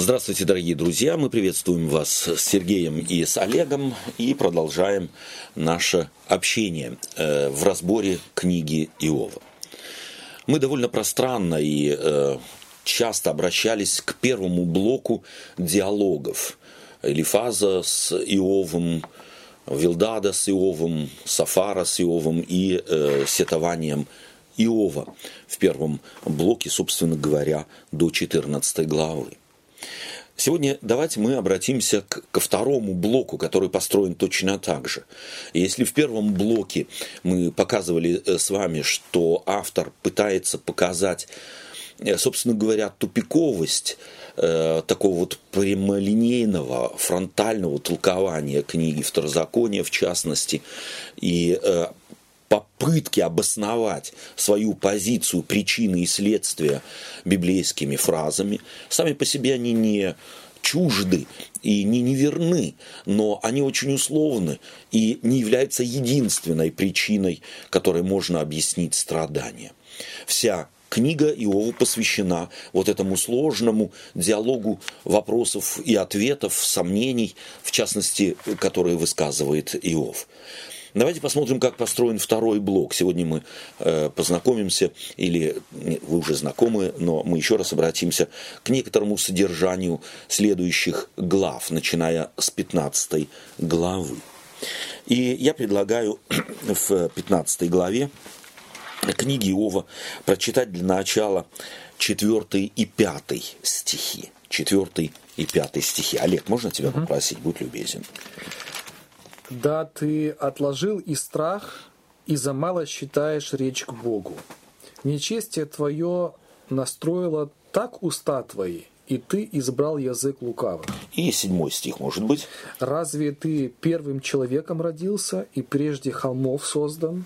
Здравствуйте, дорогие друзья. Мы приветствуем вас с Сергеем и с Олегом и продолжаем наше общение э, в разборе книги Иова. Мы довольно пространно и э, часто обращались к первому блоку диалогов. Элифаза с Иовом, Вилдада с Иовом, Сафара с Иовом и э, сетованием Иова в первом блоке, собственно говоря, до 14 главы. Сегодня давайте мы обратимся к, ко второму блоку, который построен точно так же. Если в первом блоке мы показывали э, с вами, что автор пытается показать, э, собственно говоря, тупиковость э, такого вот прямолинейного, фронтального толкования книги Второзакония, в частности, и э, попытки обосновать свою позицию причины и следствия библейскими фразами, сами по себе они не чужды и не неверны, но они очень условны и не являются единственной причиной, которой можно объяснить страдания. Вся книга Иову посвящена вот этому сложному диалогу вопросов и ответов, сомнений, в частности, которые высказывает Иов. Давайте посмотрим, как построен второй блок. Сегодня мы э, познакомимся, или вы уже знакомы, но мы еще раз обратимся к некоторому содержанию следующих глав, начиная с 15 главы. И я предлагаю в 15 главе книги Иова прочитать для начала 4 и 5 стихи. 4 и 5 стихи. Олег, можно тебя попросить? Будь любезен. Да ты отложил и страх, и за мало считаешь речь к Богу. Нечестие твое настроило так уста твои, и ты избрал язык лукавых. И седьмой стих, может быть. Разве ты первым человеком родился и прежде холмов создан?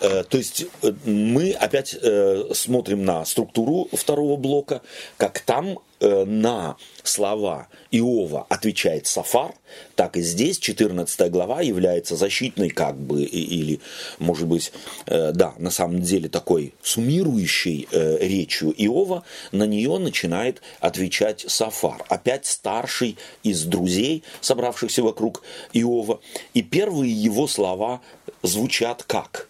Э, то есть э, мы опять э, смотрим на структуру второго блока, как там на слова Иова отвечает Сафар, так и здесь 14 глава является защитной как бы, или, может быть, да, на самом деле такой суммирующей речью Иова, на нее начинает отвечать Сафар, опять старший из друзей, собравшихся вокруг Иова, и первые его слова звучат как –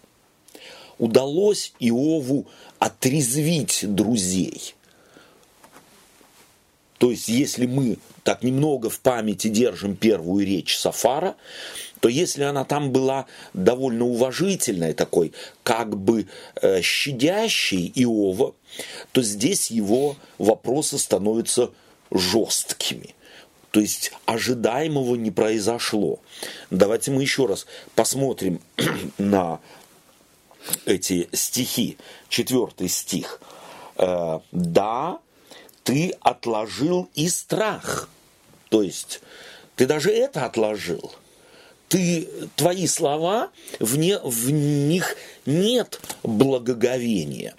удалось Иову отрезвить друзей. То есть, если мы так немного в памяти держим первую речь Сафара, то если она там была довольно уважительной, такой как бы э, щадящей Иова, то здесь его вопросы становятся жесткими. То есть ожидаемого не произошло. Давайте мы еще раз посмотрим на эти стихи. Четвертый стих. Э, да, ты отложил и страх. То есть ты даже это отложил. Ты, твои слова, в, не, в них нет благоговения.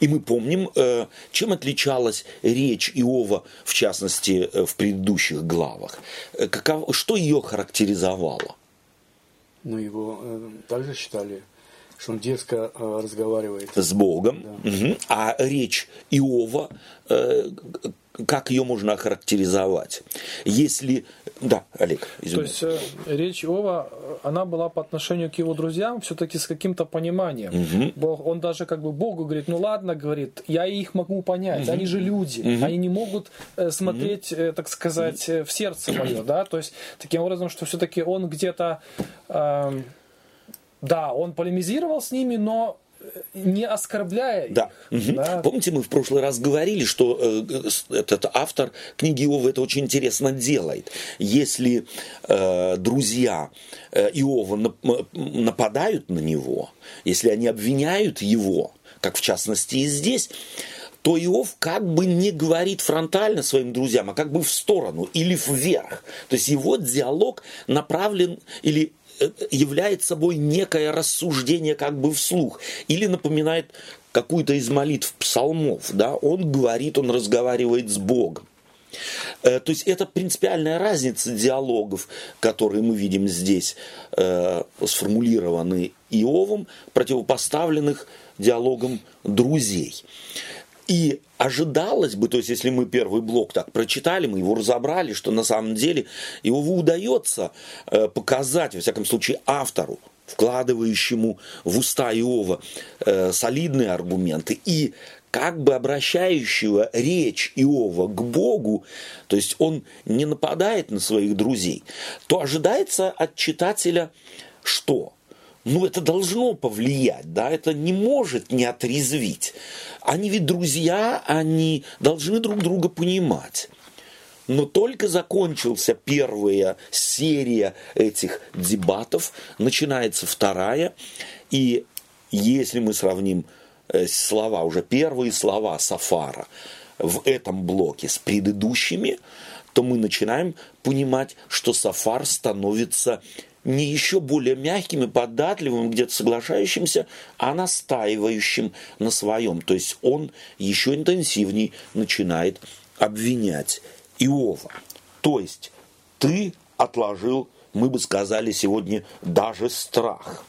И мы помним, э, чем отличалась речь Иова, в частности, э, в предыдущих главах. Каков, что ее характеризовало? Ну, его также считали что он дерзко э, разговаривает. С Богом. Да. Угу. А речь Иова, э, как ее можно охарактеризовать? Если... Да, Олег, извини. То есть э, речь Иова, она была по отношению к его друзьям все-таки с каким-то пониманием. Угу. Бог, он даже как бы Богу говорит, ну ладно, говорит, я их могу понять, угу. они же люди, угу. они не могут э, смотреть, угу. э, так сказать, э, в сердце мое, да, то есть таким образом, что все-таки он где-то... Э, да, он полемизировал с ними, но э, не оскорбляя да. их. Угу. Да. Помните, мы в прошлый раз говорили, что э, этот автор книги Иова это очень интересно делает. Если э, друзья э, Иова нападают на него, если они обвиняют его, как в частности и здесь, то Иов как бы не говорит фронтально своим друзьям, а как бы в сторону или вверх. То есть его диалог направлен или является собой некое рассуждение как бы вслух или напоминает какую-то из молитв псалмов, да, он говорит, он разговаривает с Богом. Э, то есть это принципиальная разница диалогов, которые мы видим здесь, э, сформулированы Иовом, противопоставленных диалогом друзей. И ожидалось бы, то есть если мы первый блок так прочитали, мы его разобрали, что на самом деле его удается э, показать, во всяком случае, автору, вкладывающему в уста Иова э, солидные аргументы и как бы обращающего речь Иова к Богу, то есть он не нападает на своих друзей, то ожидается от читателя что? Ну, это должно повлиять, да, это не может не отрезвить. Они ведь друзья, они должны друг друга понимать. Но только закончился первая серия этих дебатов, начинается вторая, и если мы сравним Э, слова, уже первые слова Сафара в этом блоке с предыдущими, то мы начинаем понимать, что Сафар становится не еще более мягким и податливым, где-то соглашающимся, а настаивающим на своем. То есть он еще интенсивнее начинает обвинять Иова. То есть ты отложил, мы бы сказали сегодня, даже страх.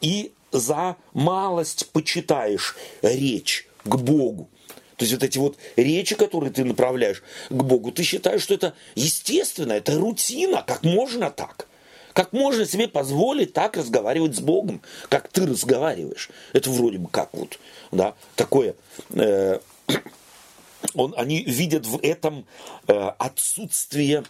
И за малость почитаешь речь к Богу. То есть вот эти вот речи, которые ты направляешь к Богу, ты считаешь, что это естественно, это рутина, как можно так? Как можно себе позволить так разговаривать с Богом, как ты разговариваешь? Это вроде бы как вот, да, такое... Э, он, они видят в этом э, отсутствие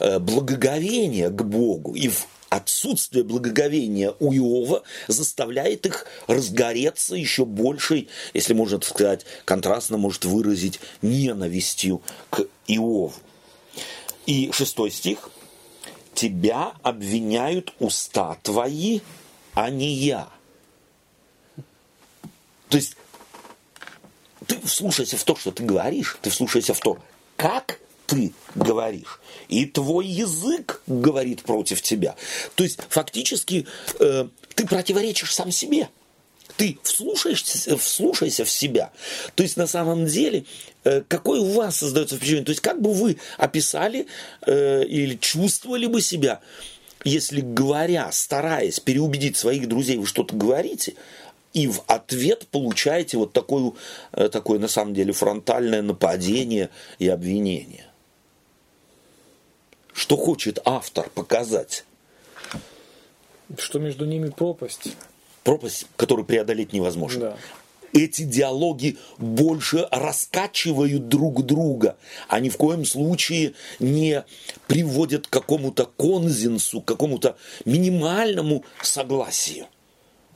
э, благоговения к Богу и в отсутствие благоговения у Иова заставляет их разгореться еще большей, если можно сказать, контрастно может выразить ненавистью к Иову. И шестой стих. «Тебя обвиняют уста твои, а не я». То есть ты вслушайся в то, что ты говоришь, ты вслушайся в то, как ты говоришь. И твой язык говорит против тебя. То есть фактически э, ты противоречишь сам себе. Ты вслушаешься, вслушайся в себя. То есть на самом деле, э, какое у вас создается впечатление? То есть как бы вы описали э, или чувствовали бы себя, если говоря, стараясь переубедить своих друзей, вы что-то говорите, и в ответ получаете вот такое, э, такое на самом деле фронтальное нападение и обвинение. Что хочет автор показать? Что между ними пропасть. Пропасть, которую преодолеть невозможно. Да. Эти диалоги больше раскачивают друг друга, а ни в коем случае не приводят к какому-то конзенсу, к какому-то минимальному согласию.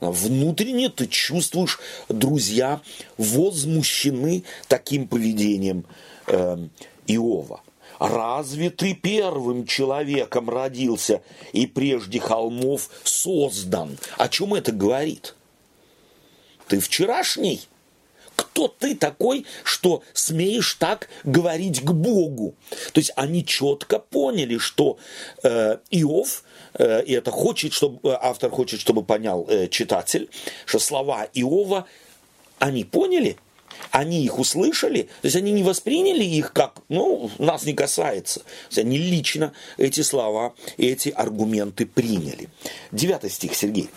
Внутренне ты чувствуешь, друзья возмущены таким поведением э, Иова. Разве ты первым человеком родился и прежде холмов создан? О чем это говорит? Ты вчерашний? Кто ты такой, что смеешь так говорить к Богу? То есть они четко поняли, что э, Иов, э, и это хочет, чтобы э, автор хочет, чтобы понял э, читатель, что слова Иова, они поняли, они их услышали, то есть они не восприняли их как, ну, нас не касается. То есть они лично эти слова, эти аргументы приняли. Девятый стих, Сергей.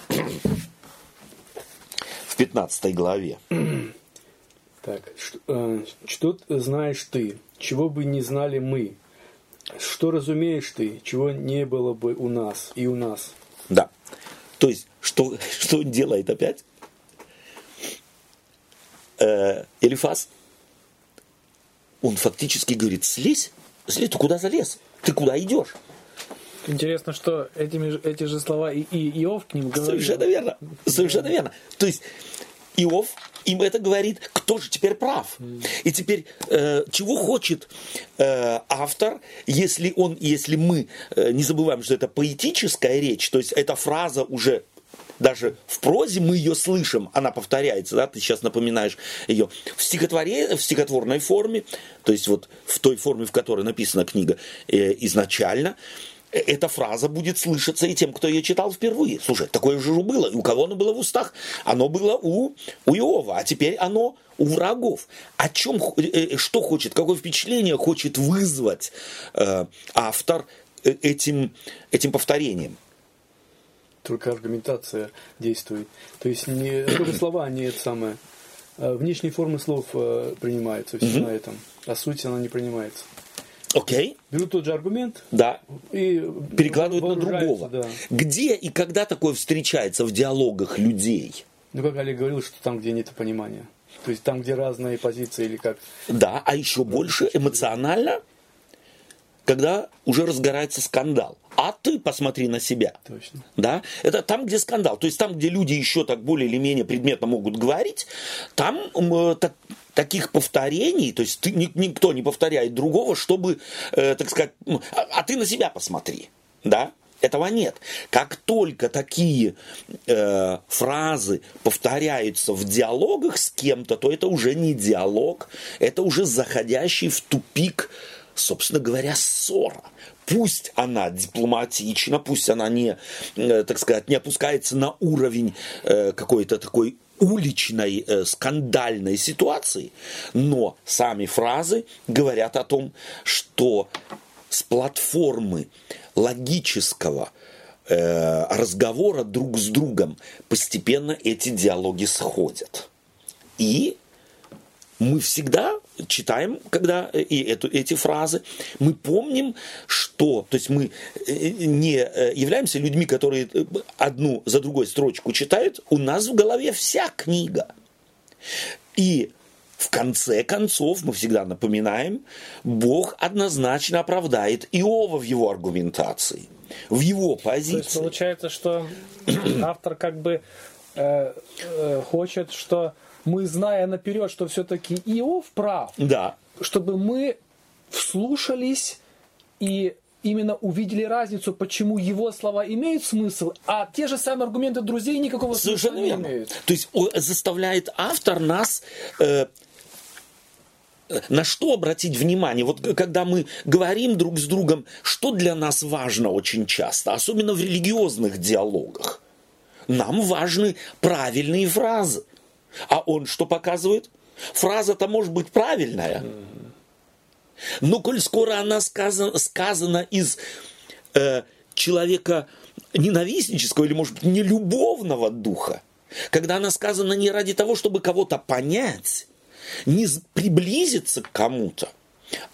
В пятнадцатой главе. Так, что, э, что знаешь ты, чего бы не знали мы? Что разумеешь ты, чего не было бы у нас и у нас? Да. То есть, что, что он делает опять? Э, Элифаз, он фактически говорит, слезь, слезь, ты куда залез? Ты куда идешь? Интересно, что этими, эти же слова и, и Иов к ним говорит. Совершенно верно. Совершенно верно. То есть Иов им это говорит, кто же теперь прав. И теперь, э, чего хочет э, автор, если он, если мы э, не забываем, что это поэтическая речь, то есть эта фраза уже даже в прозе мы ее слышим, она повторяется, да, ты сейчас напоминаешь ее в, стихотворе, в стихотворной форме, то есть вот в той форме, в которой написана книга э, изначально, э, эта фраза будет слышаться и тем, кто ее читал впервые. Слушай, такое же было. И у кого оно было в устах? Оно было у, у Иова, а теперь оно у врагов. О чем, э, э, что хочет, какое впечатление хочет вызвать э, автор этим, этим повторением? Только аргументация действует. То есть не только слова, не это самое, э, внешние формы слов э, принимаются все на этом, а суть она не принимается. Окей. Берут тот же аргумент Да. и Перекладывают на другого. Да. Где и когда такое встречается в диалогах людей? Ну, как Олег говорил, что там, где нет понимания. То есть там, где разные позиции или как. Да, а еще больше эмоционально, когда уже разгорается скандал. А ты посмотри на себя. Точно. Да? Это там, где скандал. То есть там, где люди еще так более или менее предметно могут говорить, там э, так- таких повторений, то есть ты, ни- никто не повторяет другого, чтобы, э, так сказать, а, а ты на себя посмотри. Да? Этого нет. Как только такие э, фразы повторяются в диалогах с кем-то, то это уже не диалог, это уже заходящий в тупик, собственно говоря, ссора. Пусть она дипломатична, пусть она не, э, так сказать, не опускается на уровень э, какой-то такой уличной э, скандальной ситуации, но сами фразы говорят о том, что с платформы логического разговора друг с другом постепенно эти диалоги сходят. И мы всегда читаем, когда э, и эту, эти фразы, мы помним, что, то есть мы э, не э, являемся людьми, которые одну за другой строчку читают, у нас в голове вся книга. И в конце концов, мы всегда напоминаем, Бог однозначно оправдает Иова в его аргументации, в его То есть позиции. получается, что автор как бы э, э, хочет, что мы, зная наперед, что все-таки Иов прав, Да, чтобы мы вслушались и именно увидели разницу, почему его слова имеют смысл, а те же самые аргументы друзей никакого Совершенно смысла не верно. имеют. То есть заставляет автор нас э, на что обратить внимание? Вот когда мы говорим друг с другом, что для нас важно очень часто, особенно в религиозных диалогах. Нам важны правильные фразы. А он что показывает? Фраза-то может быть правильная. Но коль скоро она сказана, сказана из э, человека ненавистнического или, может быть, нелюбовного духа, когда она сказана не ради того, чтобы кого-то понять, не приблизиться к кому-то,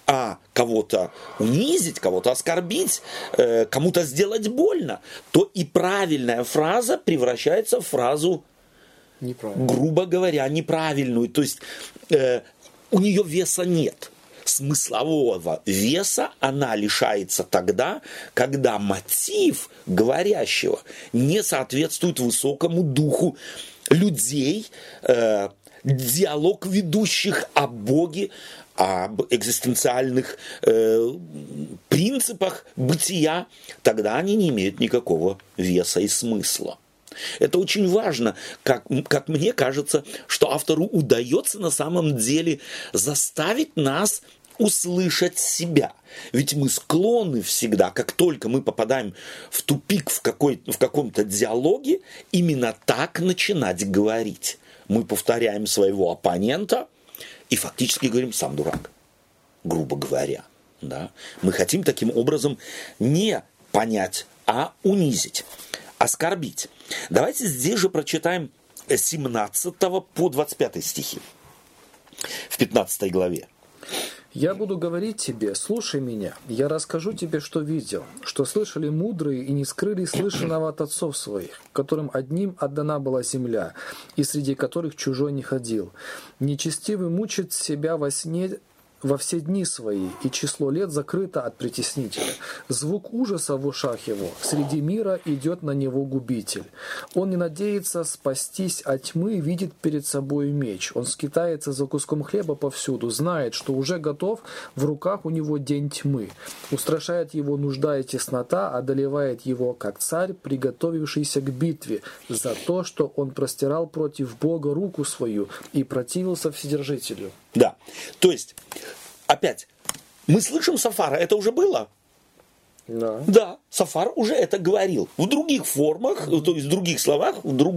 а кого-то унизить, кого-то оскорбить, э, кому-то сделать больно, то и правильная фраза превращается в фразу грубо говоря, неправильную. То есть э, у нее веса нет. Смыслового веса она лишается тогда, когда мотив говорящего не соответствует высокому духу людей, э, диалог ведущих о Боге, об экзистенциальных э, принципах бытия, тогда они не имеют никакого веса и смысла. Это очень важно, как, как мне кажется, что автору удается на самом деле заставить нас услышать себя. Ведь мы склонны всегда, как только мы попадаем в тупик в, какой, в каком-то диалоге, именно так начинать говорить. Мы повторяем своего оппонента и фактически говорим «сам дурак», грубо говоря. Да? Мы хотим таким образом не понять, а унизить, оскорбить. Давайте здесь же прочитаем с 17 по 25 стихи в 15 главе. Я буду говорить тебе, слушай меня, я расскажу тебе, что видел, что слышали мудрые и не скрыли слышанного от отцов своих, которым одним отдана была земля, и среди которых чужой не ходил. Нечестивый мучит себя во сне во все дни свои, и число лет закрыто от притеснителя. Звук ужаса в ушах его, среди мира идет на него губитель. Он не надеется спастись от тьмы, видит перед собой меч. Он скитается за куском хлеба повсюду, знает, что уже готов, в руках у него день тьмы. Устрашает его нужда и теснота, одолевает его, как царь, приготовившийся к битве, за то, что он простирал против Бога руку свою и противился Вседержителю. Да, то есть, опять, мы слышим Сафара, это уже было? Да. Да, Сафар уже это говорил. В других формах, то есть в других словах, в, друг,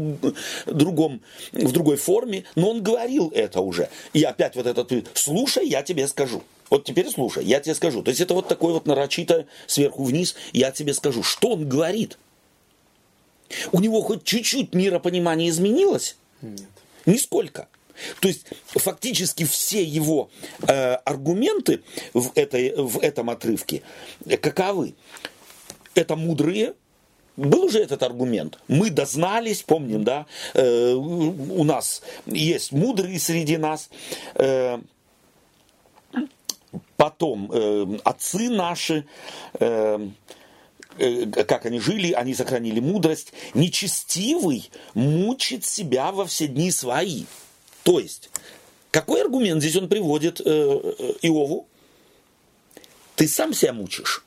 другом, в другой форме, но он говорил это уже. И опять вот этот, слушай, я тебе скажу. Вот теперь слушай, я тебе скажу. То есть это вот такое вот нарочито сверху вниз, я тебе скажу. Что он говорит? У него хоть чуть-чуть миропонимание изменилось? Нет. Нисколько. То есть фактически все его э, аргументы в, этой, в этом отрывке каковы? Это мудрые, был уже этот аргумент. Мы дознались, помним, да, э, у нас есть мудрые среди нас. Э, потом э, отцы наши, э, э, как они жили, они сохранили мудрость. Нечестивый мучит себя во все дни свои. То есть, какой аргумент здесь он приводит э, э Иову? Ты сам себя мучишь.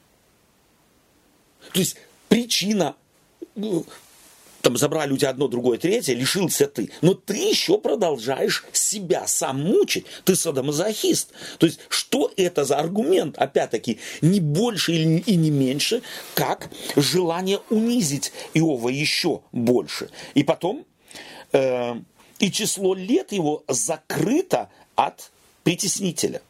То есть причина, ну, там забрали у тебя одно, другое, третье, лишился ты. Но ты еще продолжаешь себя сам мучить. Ты садомазохист. То есть, что это за аргумент? Опять-таки, не больше и не меньше, как желание унизить Иова еще больше. И потом, э, и число лет его закрыто от притеснителя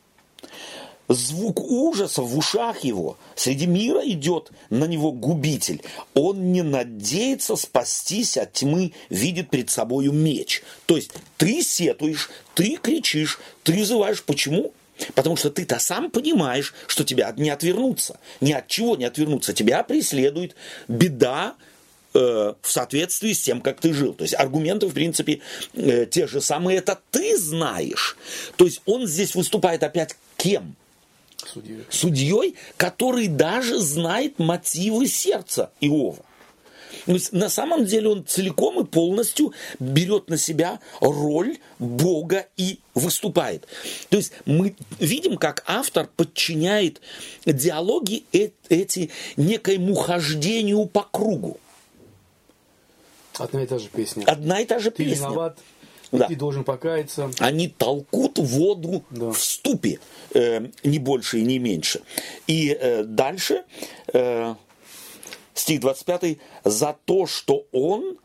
звук ужаса в ушах его. Среди мира идет на него губитель. Он не надеется спастись от тьмы, видит перед собою меч. То есть ты сетуешь, ты кричишь, ты вызываешь. Почему? Потому что ты-то сам понимаешь, что тебя не отвернуться. Ни от чего не отвернуться. Тебя преследует беда, в соответствии с тем, как ты жил. То есть аргументы, в принципе, э, те же самые, это ты знаешь. То есть он здесь выступает опять кем? Судьей. Судьей, который даже знает мотивы сердца Иова. То есть на самом деле он целиком и полностью берет на себя роль Бога и выступает. То есть мы видим, как автор подчиняет диалоги эти некоему хождению по кругу. Одна и та же песня. Одна и та же Ты песня. виноват, Да. ты должен покаяться. Они толкут воду Да. в ступе, э, не больше и не меньше. И э, дальше, э, стих 25, за то, что он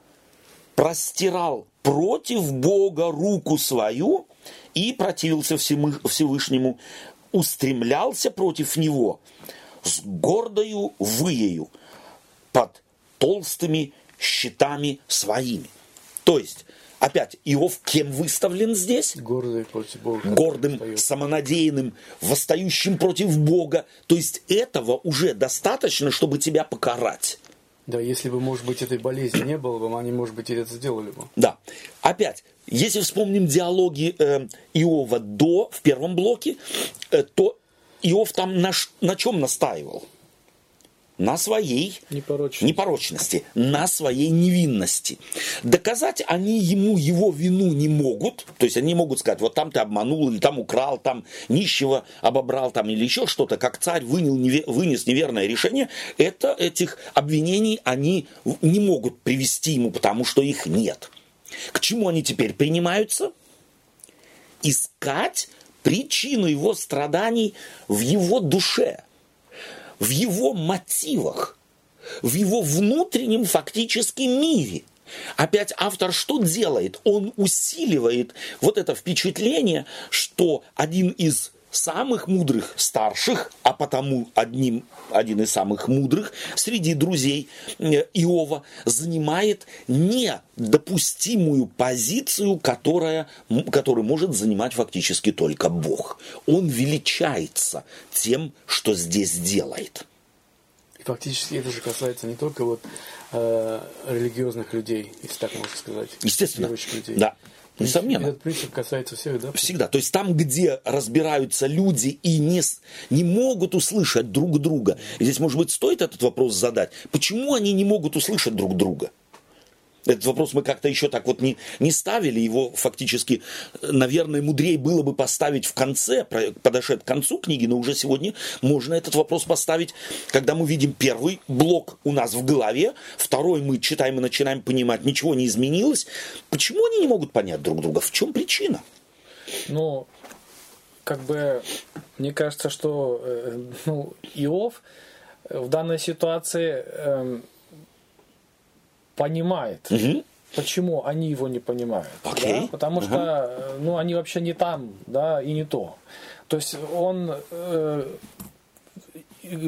простирал против Бога руку свою и противился Всевышнему, устремлялся против него с гордою выею под толстыми щитами своими. То есть, опять, Иов кем выставлен здесь? Гордый против Бога. гордым, Встает. самонадеянным, восстающим против Бога. То есть этого уже достаточно, чтобы тебя покарать. Да, если бы, может быть, этой болезни не было бы, они, может быть, и это сделали бы. Да. Опять, если вспомним диалоги э, Иова до, в первом блоке, э, то Иов там на, на чем настаивал? На своей Непорочность. непорочности, на своей невинности. Доказать они ему его вину не могут, то есть они могут сказать, вот там ты обманул, или там украл, там нищего обобрал, там или еще что-то, как царь вынес, вынес неверное решение, это этих обвинений они не могут привести ему, потому что их нет. К чему они теперь принимаются? Искать причину его страданий в его душе – в его мотивах, в его внутреннем фактически мире. Опять автор что делает? Он усиливает вот это впечатление, что один из самых мудрых старших, а потому одним, один из самых мудрых среди друзей э, Иова занимает недопустимую позицию, которая, которую может занимать фактически только Бог. Он величается тем, что здесь делает. И фактически это же касается не только вот э, религиозных людей, если так можно сказать. Естественно. Людей. Да, несомненно. Этот принцип касается всех, да? Всегда. То есть там, где разбираются люди и не, не могут услышать друг друга. И здесь, может быть, стоит этот вопрос задать. Почему они не могут услышать друг друга? Этот вопрос мы как-то еще так вот не, не ставили. Его фактически, наверное, мудрее было бы поставить в конце, подошед к концу книги, но уже сегодня можно этот вопрос поставить, когда мы видим первый блок у нас в голове, второй мы читаем и начинаем понимать, ничего не изменилось. Почему они не могут понять друг друга? В чем причина? Ну, как бы, мне кажется, что э, ну, Иов в данной ситуации эм, понимает, Мгм. почему они его не понимают. Окей. да? Потому что, э, ну, они вообще не там, да, и не то. То есть он э,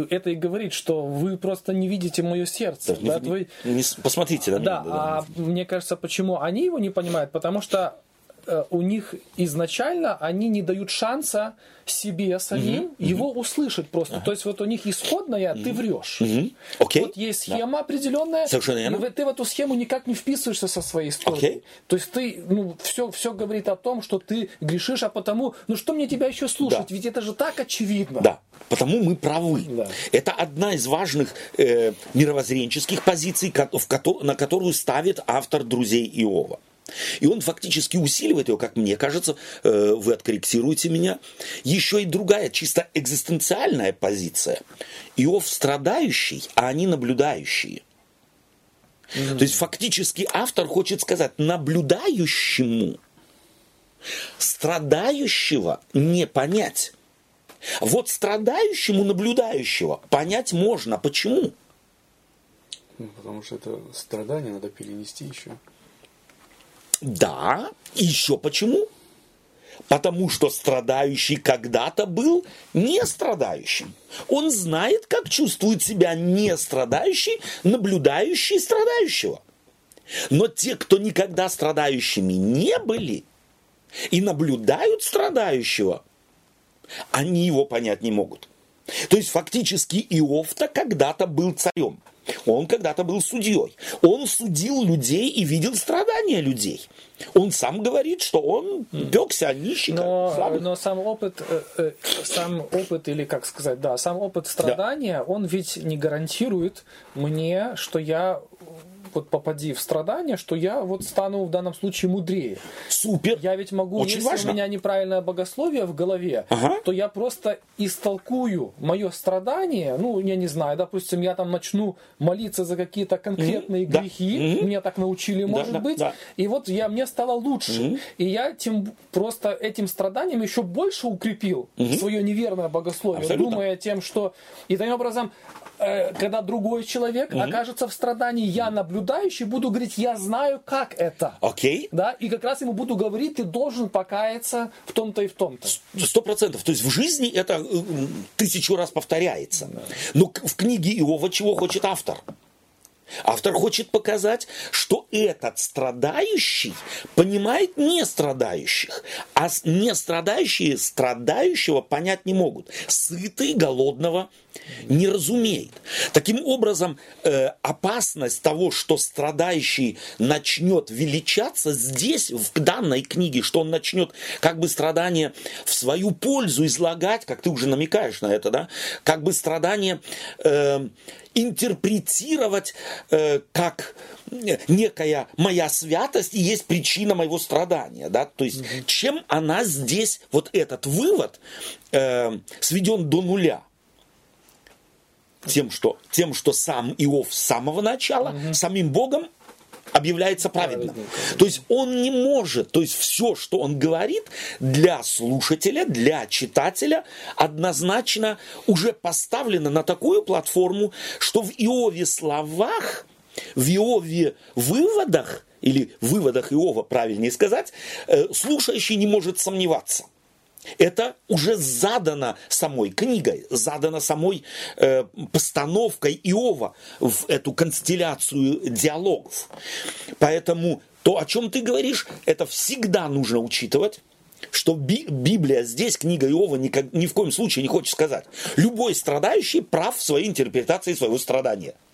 это и говорит, что вы просто не видите мое сердце. Не- да, не- вы- не посмотрите, да? да, да, а мне кажется, почему они его не понимают, потому что у них изначально они не дают шанса себе самим mm-hmm. его услышать просто. Uh-huh. То есть вот у них исходная, mm-hmm. ты врешь. Mm-hmm. Okay. Вот есть схема да. определенная, Совершенно и ты в эту схему никак не вписываешься со своей историей. То есть ты, ну, все, все говорит о том, что ты грешишь, а потому, ну что мне тебя еще слушать? Да. Ведь это же так очевидно. Да, потому мы правы. Да. Это одна из важных э, мировоззренческих позиций, на которую ставит автор «Друзей Иова». И он фактически усиливает его, как мне кажется, э, вы откорректируете меня. Еще и другая, чисто экзистенциальная позиция. Иов страдающий, а они наблюдающие. Mm-hmm. То есть фактически автор хочет сказать наблюдающему страдающего не понять. Вот страдающему наблюдающего понять можно. Почему? Ну, потому что это страдание надо перенести еще. Да, еще почему? Потому что страдающий когда-то был не страдающим. Он знает, как чувствует себя не страдающий, наблюдающий страдающего. Но те, кто никогда страдающими не были и наблюдают страдающего, они его понять не могут. То есть фактически Иов-то когда-то был царем. Он когда-то был судьей. Он судил людей и видел страдания людей. Он сам говорит, что он пекся нищий. Но, но сам опыт, э, э, сам опыт, или как сказать, да, сам опыт страдания, да. он ведь не гарантирует мне, что я вот попади в страдания, что я вот стану в данном случае мудрее. Супер. Я ведь могу, Очень если важно. у меня неправильное богословие в голове, ага. то я просто истолкую мое страдание, ну, я не знаю, допустим, я там начну молиться за какие-то конкретные mm-hmm. грехи, mm-hmm. меня так научили, может да, быть, да. и вот я, мне стало лучше. Mm-hmm. И я тем просто этим страданием еще больше укрепил mm-hmm. свое неверное богословие, Абсолютно. думая тем, что... И таким образом Э, когда другой человек угу. окажется в страдании, я наблюдающий буду говорить, я знаю, как это. Окей. Okay. Да, и как раз ему буду говорить, ты должен покаяться в том-то и в том-то. Сто процентов. То есть в жизни это э, тысячу раз повторяется. Да. Но в книге Иова чего хочет автор? Автор хочет показать, что этот страдающий понимает не страдающих, а не страдающие страдающего понять не могут. Сытый голодного не разумеет. Таким образом, э, опасность того, что страдающий начнет величаться здесь, в данной книге, что он начнет как бы страдание в свою пользу излагать, как ты уже намекаешь на это, да, как бы страдание э, интерпретировать э, как некая моя святость и есть причина моего страдания. Да? То есть, угу. чем она здесь, вот этот вывод, э, сведен до нуля? Тем что, тем, что сам Иов с самого начала, угу. самим Богом объявляется праведным. То есть он не может, то есть все, что он говорит для слушателя, для читателя, однозначно уже поставлено на такую платформу, что в Иове словах, в Иове выводах, или выводах Иова, правильнее сказать, э, слушающий не может сомневаться – это уже задано самой книгой, задано самой э, постановкой Иова в эту констелляцию диалогов. Поэтому то, о чем ты говоришь, это всегда нужно учитывать что Библия здесь, книга Иова, никак, ни в коем случае не хочет сказать. Любой страдающий прав в своей интерпретации своего страдания –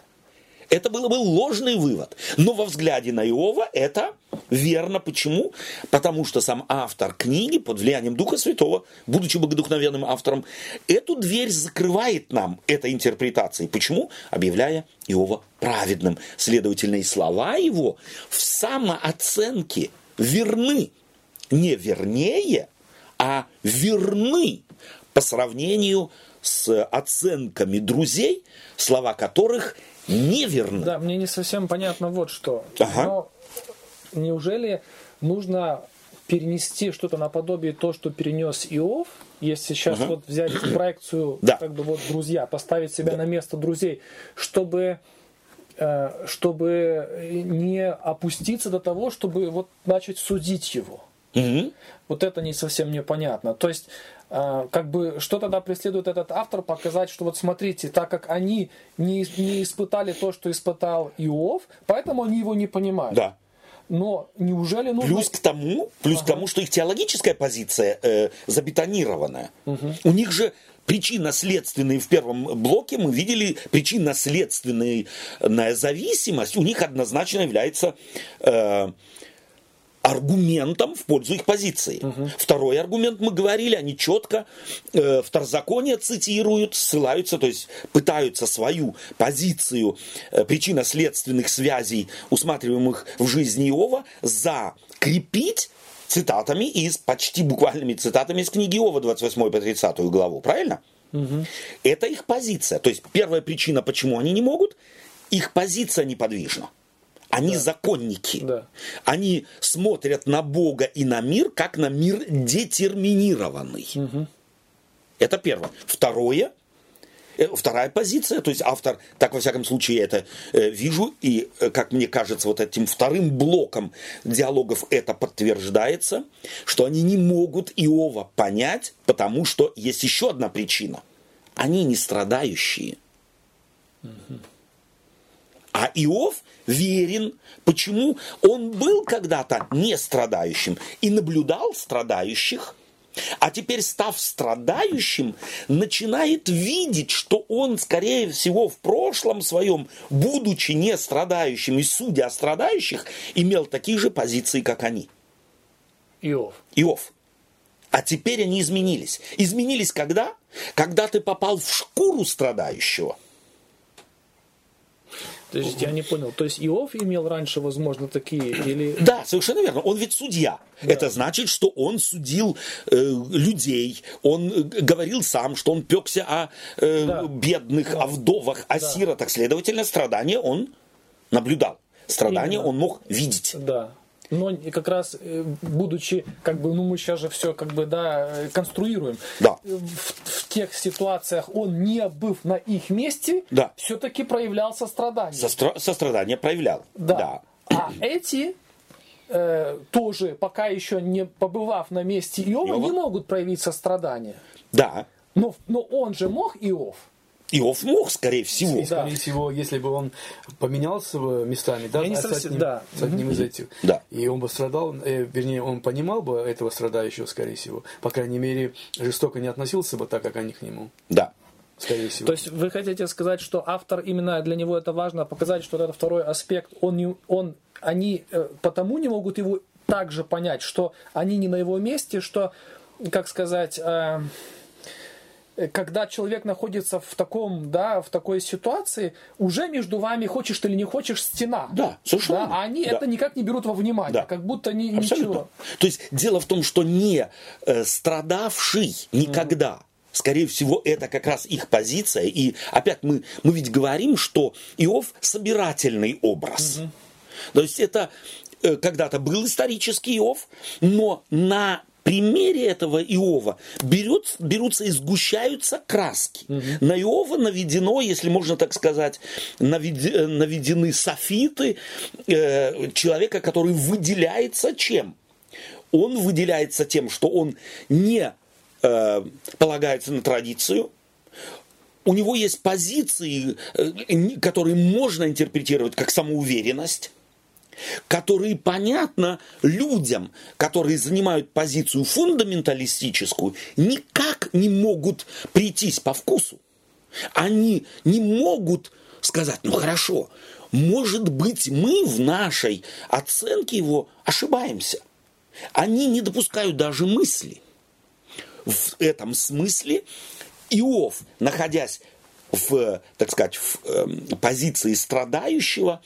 это был бы ложный вывод. Но во взгляде на Иова это верно. Почему? Потому что сам автор книги под влиянием Духа Святого, будучи богодухновенным автором, эту дверь закрывает нам этой интерпретацией. Почему? Объявляя Иова праведным. Следовательно, и слова его в самооценке верны. Не вернее, а верны по сравнению с оценками друзей, слова которых неверно. Да, мне не совсем понятно вот что. Ага. Но неужели нужно перенести что-то наподобие то, что перенес Иов, если сейчас ага. вот взять проекцию, да. как бы вот друзья, поставить себя да. на место друзей, чтобы э, чтобы не опуститься до того, чтобы вот начать судить его. Угу. Вот это не совсем непонятно. То есть, как бы, что тогда преследует этот автор, показать, что вот смотрите, так как они не, не испытали то, что испытал Иов, поэтому они его не понимают. Да. Но неужели нужно... Плюс к тому, плюс ага. к тому, что их теологическая позиция э, забетонированная. Угу. У них же причинно-следственные в первом блоке мы видели причинно-следственная зависимость у них однозначно является э, аргументом в пользу их позиции. Угу. Второй аргумент мы говорили, они четко э, второзаконие цитируют, ссылаются, то есть пытаются свою позицию э, причинно-следственных связей, усматриваемых в жизни Иова, закрепить цитатами из, почти буквальными цитатами из книги Иова, 28 по 30 главу, правильно? Угу. Это их позиция. То есть первая причина, почему они не могут, их позиция неподвижна. Они да. законники. Да. Они смотрят на Бога и на мир, как на мир детерминированный. Угу. Это первое. Второе, э, Вторая позиция, то есть автор, так во всяком случае я это э, вижу, и, э, как мне кажется, вот этим вторым блоком диалогов это подтверждается, что они не могут Иова понять, потому что есть еще одна причина. Они не страдающие. Угу. А Иов верен. Почему? Он был когда-то не страдающим и наблюдал страдающих. А теперь, став страдающим, начинает видеть, что он, скорее всего, в прошлом своем, будучи не страдающим и судя о страдающих, имел такие же позиции, как они. Иов. Иов. А теперь они изменились. Изменились когда? Когда ты попал в шкуру страдающего. То есть я не понял. То есть Иов имел раньше, возможно, такие или... Да, совершенно верно. Он ведь судья. Да. Это значит, что он судил э, людей. Он э, говорил сам, что он пекся о э, да. бедных, да. о вдовах, о да. сиротах. Следовательно, страдания он наблюдал. Страдания Именно. он мог видеть. Да но как раз э, будучи, как бы, ну мы сейчас же все как бы, да, э, конструируем. Да. В, в тех ситуациях он, не быв на их месте, да. все-таки проявлял сострадание. Состра- сострадание проявлял. Да. да. А эти э, тоже, пока еще не побывав на месте Иова, Иова, не могут проявить сострадание. Да. Но, но он же мог Иов. Иов мог, скорее всего. И, скорее всего, если бы он поменялся местами, да, с, совсем, одним, да. с одним из этих, да. и он бы страдал, э, вернее, он понимал бы этого страдающего, скорее всего, по крайней мере, жестоко не относился бы так, как они к нему. Да. Скорее всего. То есть вы хотите сказать, что автор именно для него это важно показать, что это второй аспект, он не, он, они э, потому не могут его также понять, что они не на его месте, что, как сказать, Э, когда человек находится в таком, да, в такой ситуации, уже между вами, хочешь ты или не хочешь, стена. Да, совершенно. Да, а они да. это никак не берут во внимание, да. как будто ни, ничего. То есть дело в том, что не э, страдавший никогда, mm. Скорее всего, это как раз их позиция. И опять мы, мы ведь говорим, что Иов собирательный образ. Угу. То есть это э, когда-то был исторический Иов, но на примере этого Иова берет, берутся и сгущаются краски. Угу. На Иова наведено, если можно так сказать, навед, э, наведены софиты э, человека, который выделяется чем? Он выделяется тем, что он не э, полагается на традицию, у него есть позиции, э, которые можно интерпретировать как самоуверенность, которые понятно людям, которые занимают позицию фундаменталистическую, никак не могут прийтись по вкусу. Они не могут сказать, ну хорошо, может быть мы в нашей оценке его ошибаемся. Они не допускают даже мысли. В этом смысле Иов, находясь в, так сказать, в э, позиции страдающего,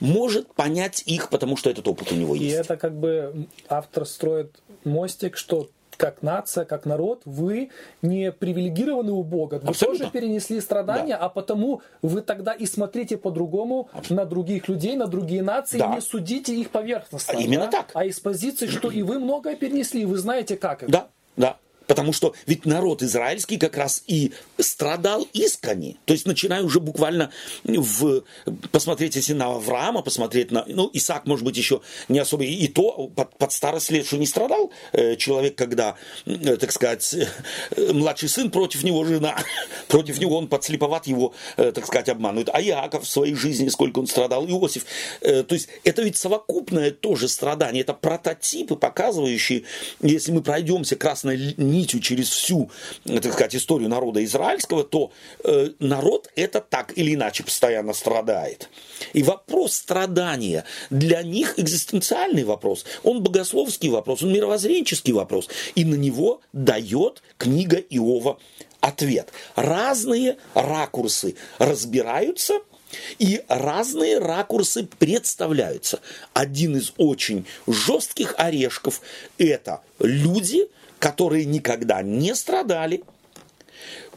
может понять их, потому что этот опыт у него есть. И это как бы автор строит мостик, что как нация, как народ, вы не привилегированы у Бога. Вы Абсолютно. тоже перенесли страдания, да. а потому вы тогда и смотрите по-другому на других людей, на другие нации, да. не судите их поверхностно. Именно да? так. А из позиции, что и вы многое перенесли, вы знаете, как это. Да, да. Потому что ведь народ израильский как раз и страдал искренне. То есть начиная уже буквально в, посмотреть если на Авраама, посмотреть на, ну, Исаак, может быть, еще не особо, и то под, под старость лет, что не страдал э, человек, когда, э, так сказать, э, младший сын против него жена, против него он подслеповат его, э, так сказать, обманывает. А Иаков в своей жизни, сколько он страдал, Иосиф. Э, то есть это ведь совокупное тоже страдание, это прототипы, показывающие, если мы пройдемся красной нитью через всю, так сказать, историю народа израильского, то э, народ это так или иначе постоянно страдает. И вопрос страдания для них экзистенциальный вопрос, он богословский вопрос, он мировоззренческий вопрос. И на него дает книга Иова ответ. Разные ракурсы разбираются – и разные ракурсы представляются. Один из очень жестких орешков – это люди, которые никогда не страдали,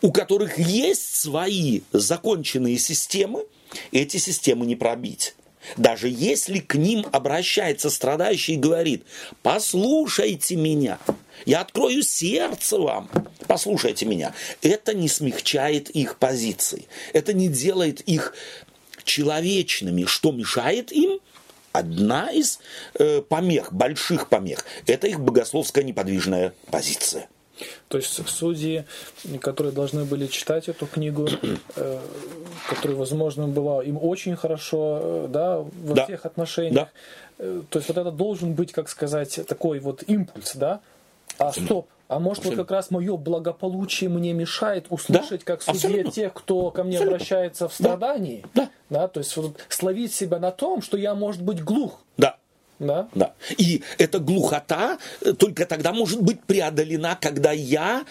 у которых есть свои законченные системы, эти системы не пробить. Даже если к ним обращается страдающий и говорит, послушайте меня, я открою сердце вам, послушайте меня. Это не смягчает их позиции, это не делает их человечными. Что мешает им? Одна из э, помех, больших помех, это их богословская неподвижная позиция. То есть судьи, которые должны были читать эту книгу, э, которая, возможно, была им очень хорошо, э, да, во да. всех отношениях. Да. Э, то есть вот это должен быть, как сказать, такой вот импульс, да? А стоп, а может, вот как раз мое благополучие мне мешает услышать, да, как судья тех, кто ко мне абсолютно. обращается в страдании. Да. да. да то есть вот, словить себя на том, что я, может быть, глух. Да. Да. да. И эта глухота только тогда может быть преодолена, когда я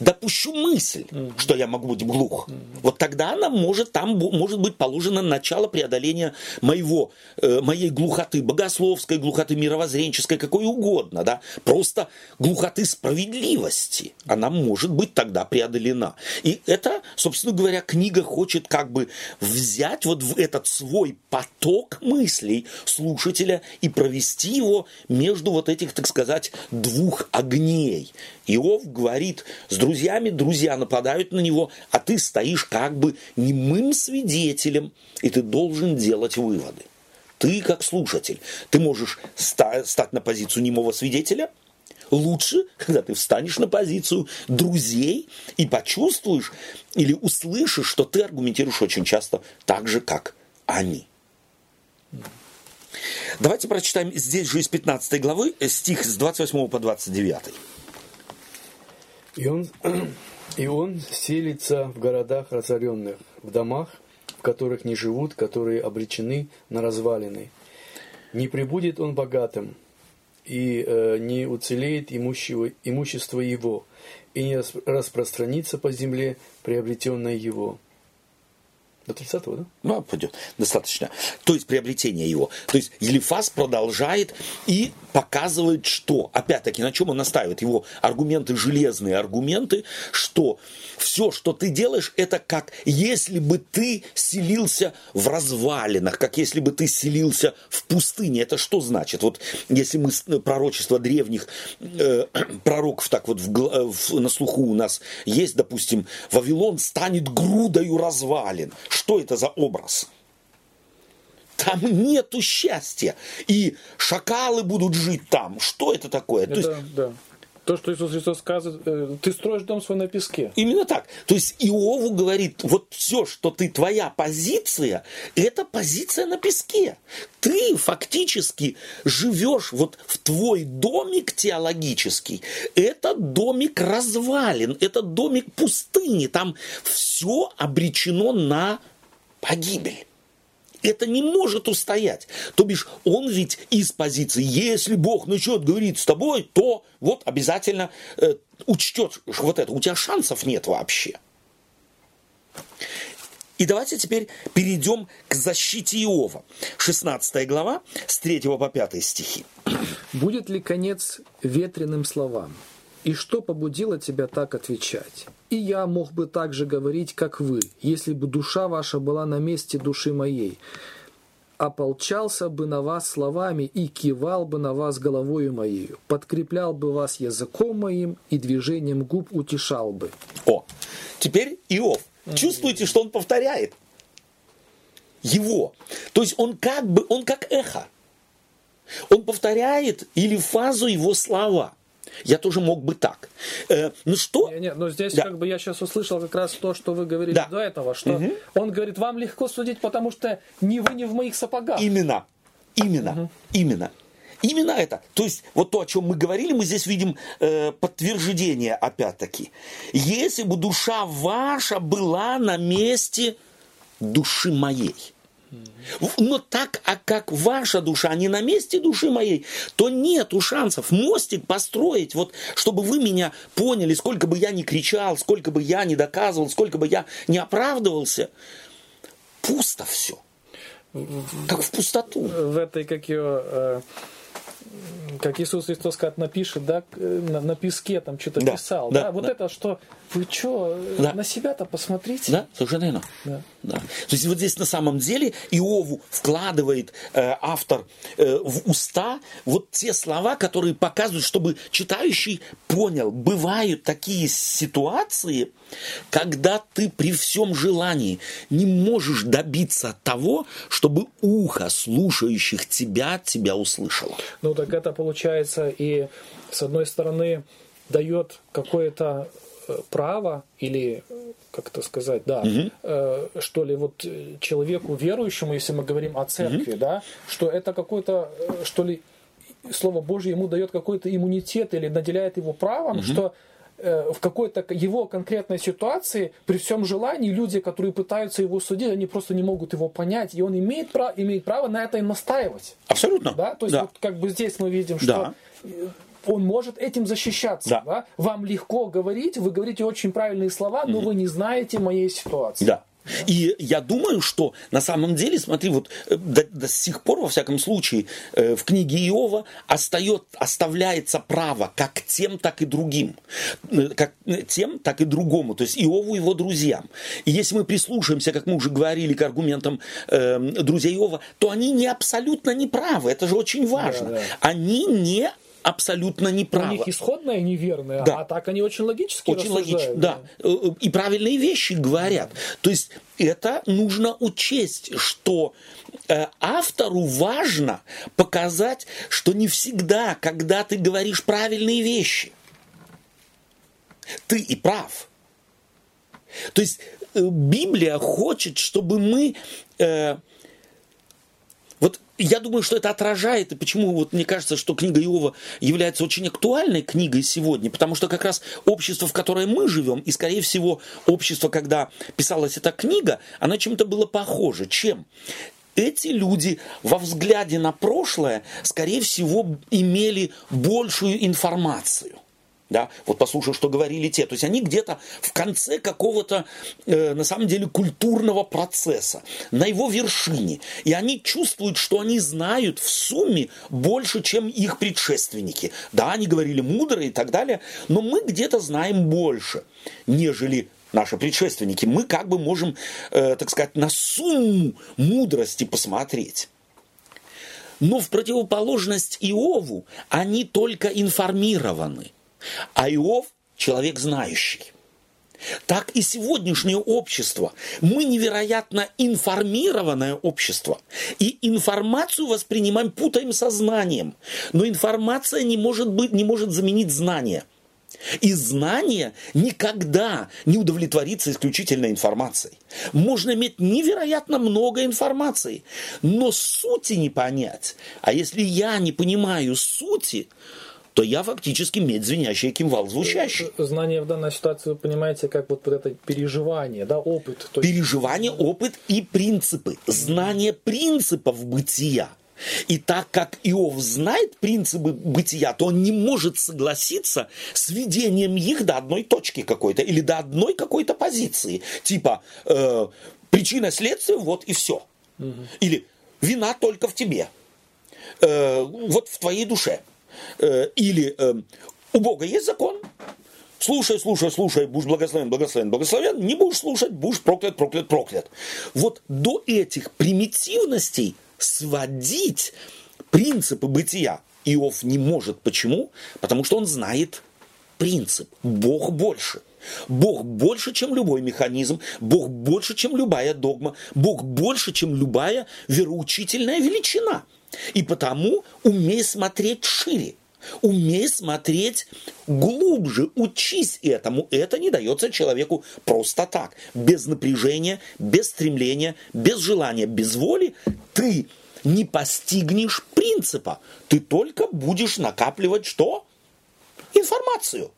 допущу мысль, mm-hmm. что я могу быть глух, mm-hmm. вот тогда она может, там может быть положено начало преодоления моего, э, моей глухоты, богословской глухоты, мировоззренческой, какой угодно, да, просто глухоты справедливости, она может быть тогда преодолена. И это, собственно говоря, книга хочет как бы взять вот в этот свой поток мыслей слушателя и провести его между вот этих, так сказать, двух огней. Иов говорит с друзьями, друзья нападают на него, а ты стоишь как бы немым свидетелем, и ты должен делать выводы. Ты как слушатель, ты можешь стать на позицию немого свидетеля, лучше, когда ты встанешь на позицию друзей и почувствуешь или услышишь, что ты аргументируешь очень часто так же, как они. Давайте прочитаем здесь же из 15 главы стих с 28 по 29. И он, и он селится в городах разоренных, в домах, в которых не живут, которые обречены на развалины. Не прибудет он богатым, и э, не уцелеет имущего, имущество его, и не распространится по земле приобретенное его. До 30 да? Ну, пойдет. Достаточно. То есть приобретение его. То есть Елифас продолжает и показывает, что, опять-таки, на чем он настаивает, его аргументы, железные аргументы, что все, что ты делаешь, это как если бы ты селился в развалинах, как если бы ты селился в пустыне. Это что значит? Вот если мы пророчество древних э, пророков так вот в, э, в, на слуху у нас есть, допустим, Вавилон станет грудою развалин. Что это за образ? Там нету счастья. И шакалы будут жить там. Что это такое? Это, То есть, да. То, что Иисус Христос сказывает, э, ты строишь дом свой на песке. Именно так. То есть Иову говорит, вот все, что ты, твоя позиция, это позиция на песке. Ты фактически живешь вот в твой домик теологический. Это домик развалин, это домик пустыни. Там все обречено на погибель это не может устоять. То бишь, он ведь из позиции, если Бог начнет говорить с тобой, то вот обязательно э, учтет вот это. У тебя шансов нет вообще. И давайте теперь перейдем к защите Иова. 16 глава, с 3 по 5 стихи. «Будет ли конец ветреным словам? И что побудило тебя так отвечать? И я мог бы так же говорить, как вы, если бы душа ваша была на месте души моей. ополчался бы на вас словами и кивал бы на вас головою моею, подкреплял бы вас языком моим и движением губ утешал бы. О, теперь Иов. Чувствуете, что он повторяет? Его. То есть он как бы, он как эхо. Он повторяет или фазу его слова. Я тоже мог бы так. Э, ну что? Не, не, но здесь да. как бы я сейчас услышал как раз то, что вы говорили да. до этого, что угу. он говорит, вам легко судить, потому что не вы не в моих сапогах. Именно, именно, угу. именно. Именно это. То есть, вот то, о чем мы говорили, мы здесь видим э, подтверждение опять-таки. Если бы душа ваша была на месте души моей. Но так, а как ваша душа не на месте души моей, то нету шансов мостик построить, вот, чтобы вы меня поняли, сколько бы я ни кричал, сколько бы я ни доказывал, сколько бы я не оправдывался, пусто все. Как в пустоту. В этой, как ее, э, как Иисус Христос как напишет, да, на, на песке там что-то да, писал, да, да? вот да. это что, вы что, да. на себя-то посмотрите. Да, совершенно верно. Да. Да. То есть вот здесь на самом деле Иову вкладывает э, автор э, в уста вот те слова, которые показывают, чтобы читающий понял, бывают такие ситуации, когда ты при всем желании не можешь добиться того, чтобы ухо слушающих тебя тебя услышало. Ну так это получается и с одной стороны дает какое-то право или как это сказать, да, угу. э, что ли, вот человеку верующему, если мы говорим о церкви, угу. да, что это какой-то, э, что ли, Слово Божье ему дает какой-то иммунитет или наделяет его правом, угу. что э, в какой-то его конкретной ситуации, при всем желании, люди, которые пытаются его судить, они просто не могут его понять, и он имеет, право, имеет право на это и настаивать. Абсолютно. Да? То есть да. вот как бы здесь мы видим, что да он может этим защищаться. Да. Да? Вам легко говорить, вы говорите очень правильные слова, но mm вы не знаете моей ситуации. Да. И я думаю, что на самом деле, смотри, вот э, до, до сих пор, во всяком случае, э, в книге Иова остает, оставляется право как тем, так и другим. Э, как тем, так и другому. То есть Иову и его друзьям. И если мы прислушаемся, как мы уже говорили, к аргументам э, друзей Иова, то они не абсолютно не правы. Это же очень важно. Да, да. Они не абсолютно неправы. У них исходное неверное, да. а так они очень логически Очень логично, да. да. Э, э, и правильные вещи говорят. То есть это нужно учесть, что э, автору важно показать, что не всегда, когда ты говоришь правильные вещи, ты и прав. То есть Библия хочет, чтобы мы вот я думаю, что это отражает, и почему вот мне кажется, что книга Иова является очень актуальной книгой сегодня, потому что как раз общество, в которое мы живем, и, скорее всего, общество, когда писалась эта книга, оно чем-то было похоже. Чем? эти люди во взгляде на прошлое, скорее всего, имели большую информацию – да, вот послушай, что говорили те. То есть они где-то в конце какого-то, э, на самом деле, культурного процесса, на его вершине. И они чувствуют, что они знают в сумме больше, чем их предшественники. Да, они говорили мудро и так далее, но мы где-то знаем больше, нежели наши предшественники. Мы как бы можем, э, так сказать, на сумму мудрости посмотреть. Но в противоположность Иову они только информированы – а Иов – человек знающий. Так и сегодняшнее общество. Мы невероятно информированное общество. И информацию воспринимаем, путаем сознанием. Но информация не может, быть, не может заменить знание. И знание никогда не удовлетворится исключительно информацией. Можно иметь невероятно много информации, но сути не понять. А если я не понимаю сути, то я фактически медь звенящий кимвал звучащий. Э, знание в данной ситуации, вы понимаете, как вот это переживание, да, опыт. То есть... Переживание, опыт и принципы. Знание принципов бытия. И так как Иов знает принципы бытия, то он не может согласиться с ведением их до одной точки какой-то или до одной какой-то позиции. Типа э, причина следствия, вот и все. Угу. Или вина только в тебе. Э, вот в твоей душе. Э, или э, у Бога есть закон, слушай, слушай, слушай, будешь благословен, благословен, благословен, не будешь слушать, будешь проклят, проклят, проклят. Вот до этих примитивностей сводить принципы бытия Иов не может. Почему? Потому что он знает принцип. Бог больше. Бог больше, чем любой механизм, Бог больше, чем любая догма, Бог больше, чем любая вероучительная величина. И потому умей смотреть шире. Умей смотреть глубже, учись этому. Это не дается человеку просто так, без напряжения, без стремления, без желания, без воли. Ты не постигнешь принципа. Ты только будешь накапливать что? Информацию.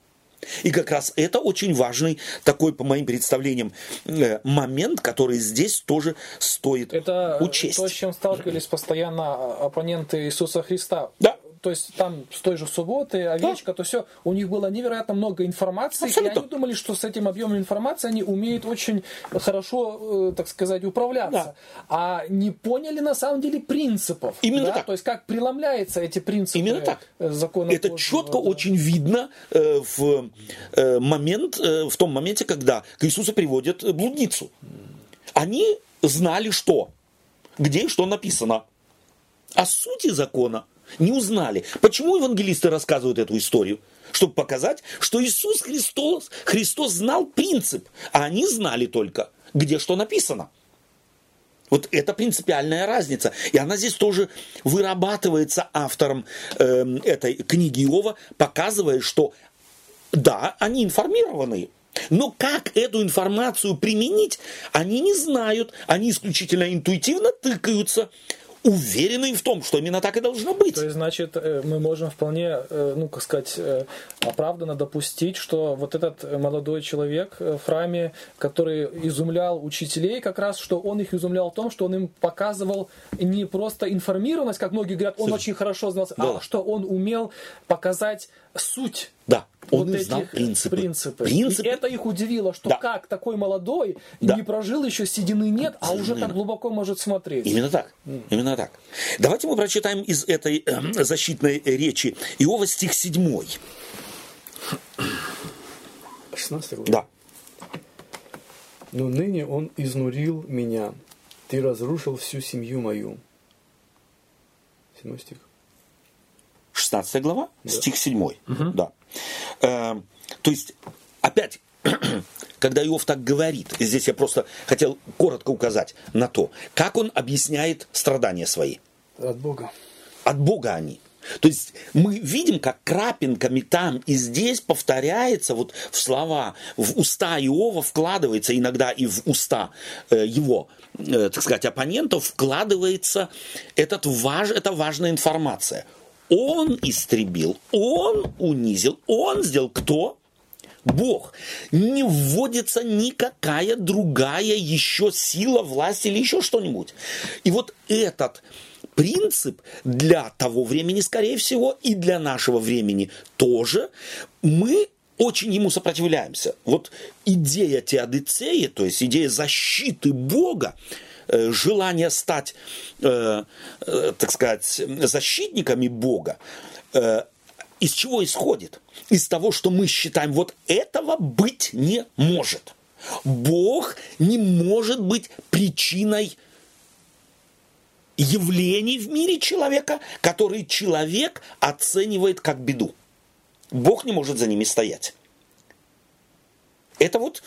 И как раз это очень важный такой, по моим представлениям, э, момент, который здесь тоже стоит это учесть. Это то, с чем сталкивались постоянно оппоненты Иисуса Христа. Да то есть там с той же субботы, овечка, да. то все, у них было невероятно много информации, Абсолютно. и они думали, что с этим объемом информации они умеют очень хорошо, э, так сказать, управляться. Да. А не поняли на самом деле принципов. Именно да? так. То есть как преломляются эти принципы Именно так. закона. Это Божьего, четко да. очень видно э, в э, момент, э, в том моменте, когда к Иисусу приводят блудницу. Они знали, что, где и что написано. О сути закона не узнали. Почему евангелисты рассказывают эту историю? Чтобы показать, что Иисус Христос, Христос знал принцип, а они знали только, где что написано. Вот это принципиальная разница. И она здесь тоже вырабатывается автором э, этой книги Иова, показывая, что да, они информированные, но как эту информацию применить, они не знают. Они исключительно интуитивно тыкаются уверены в том, что именно так и должно быть. То есть, значит, э, мы можем вполне, э, ну, как сказать, э, оправданно допустить, что вот этот молодой человек в храме, который изумлял учителей, как раз, что он их изумлял в том, что он им показывал не просто информированность, как многие говорят, он очень хорошо знал, а да. а что он умел показать суть да. Он вот знал этих принципы. принципы. принципы. И это их удивило, что да. как такой молодой, да. не прожил еще, седины нет, а уже так глубоко может смотреть. Именно так. Mm. Именно так. Давайте мы прочитаем из этой э, защитной речи Иова стих 7. 16 год. Да. Но ныне он изнурил меня. Ты разрушил всю семью мою. Седьмой стих. 16 глава, Да. стих 7. Да. Э, то есть, опять, когда Иов так говорит, здесь я просто хотел коротко указать на то, как он объясняет страдания свои. От Бога. От Бога они. То есть мы видим, как крапинками там и здесь повторяется вот в слова, в уста Иова вкладывается, иногда и в уста э, его, э, так сказать, оппонентов вкладывается этот важ, эта важная информация. Он истребил, он унизил, он сделал кто? Бог. Не вводится никакая другая еще сила, власть или еще что-нибудь. И вот этот принцип для того времени, скорее всего, и для нашего времени тоже, мы очень ему сопротивляемся. Вот идея теодицеи, то есть идея защиты Бога, желание стать, э, э, так сказать, защитниками Бога, э, из чего исходит? Из того, что мы считаем, вот этого быть не может. Бог не может быть причиной явлений в мире человека, которые человек оценивает как беду. Бог не может за ними стоять. Это вот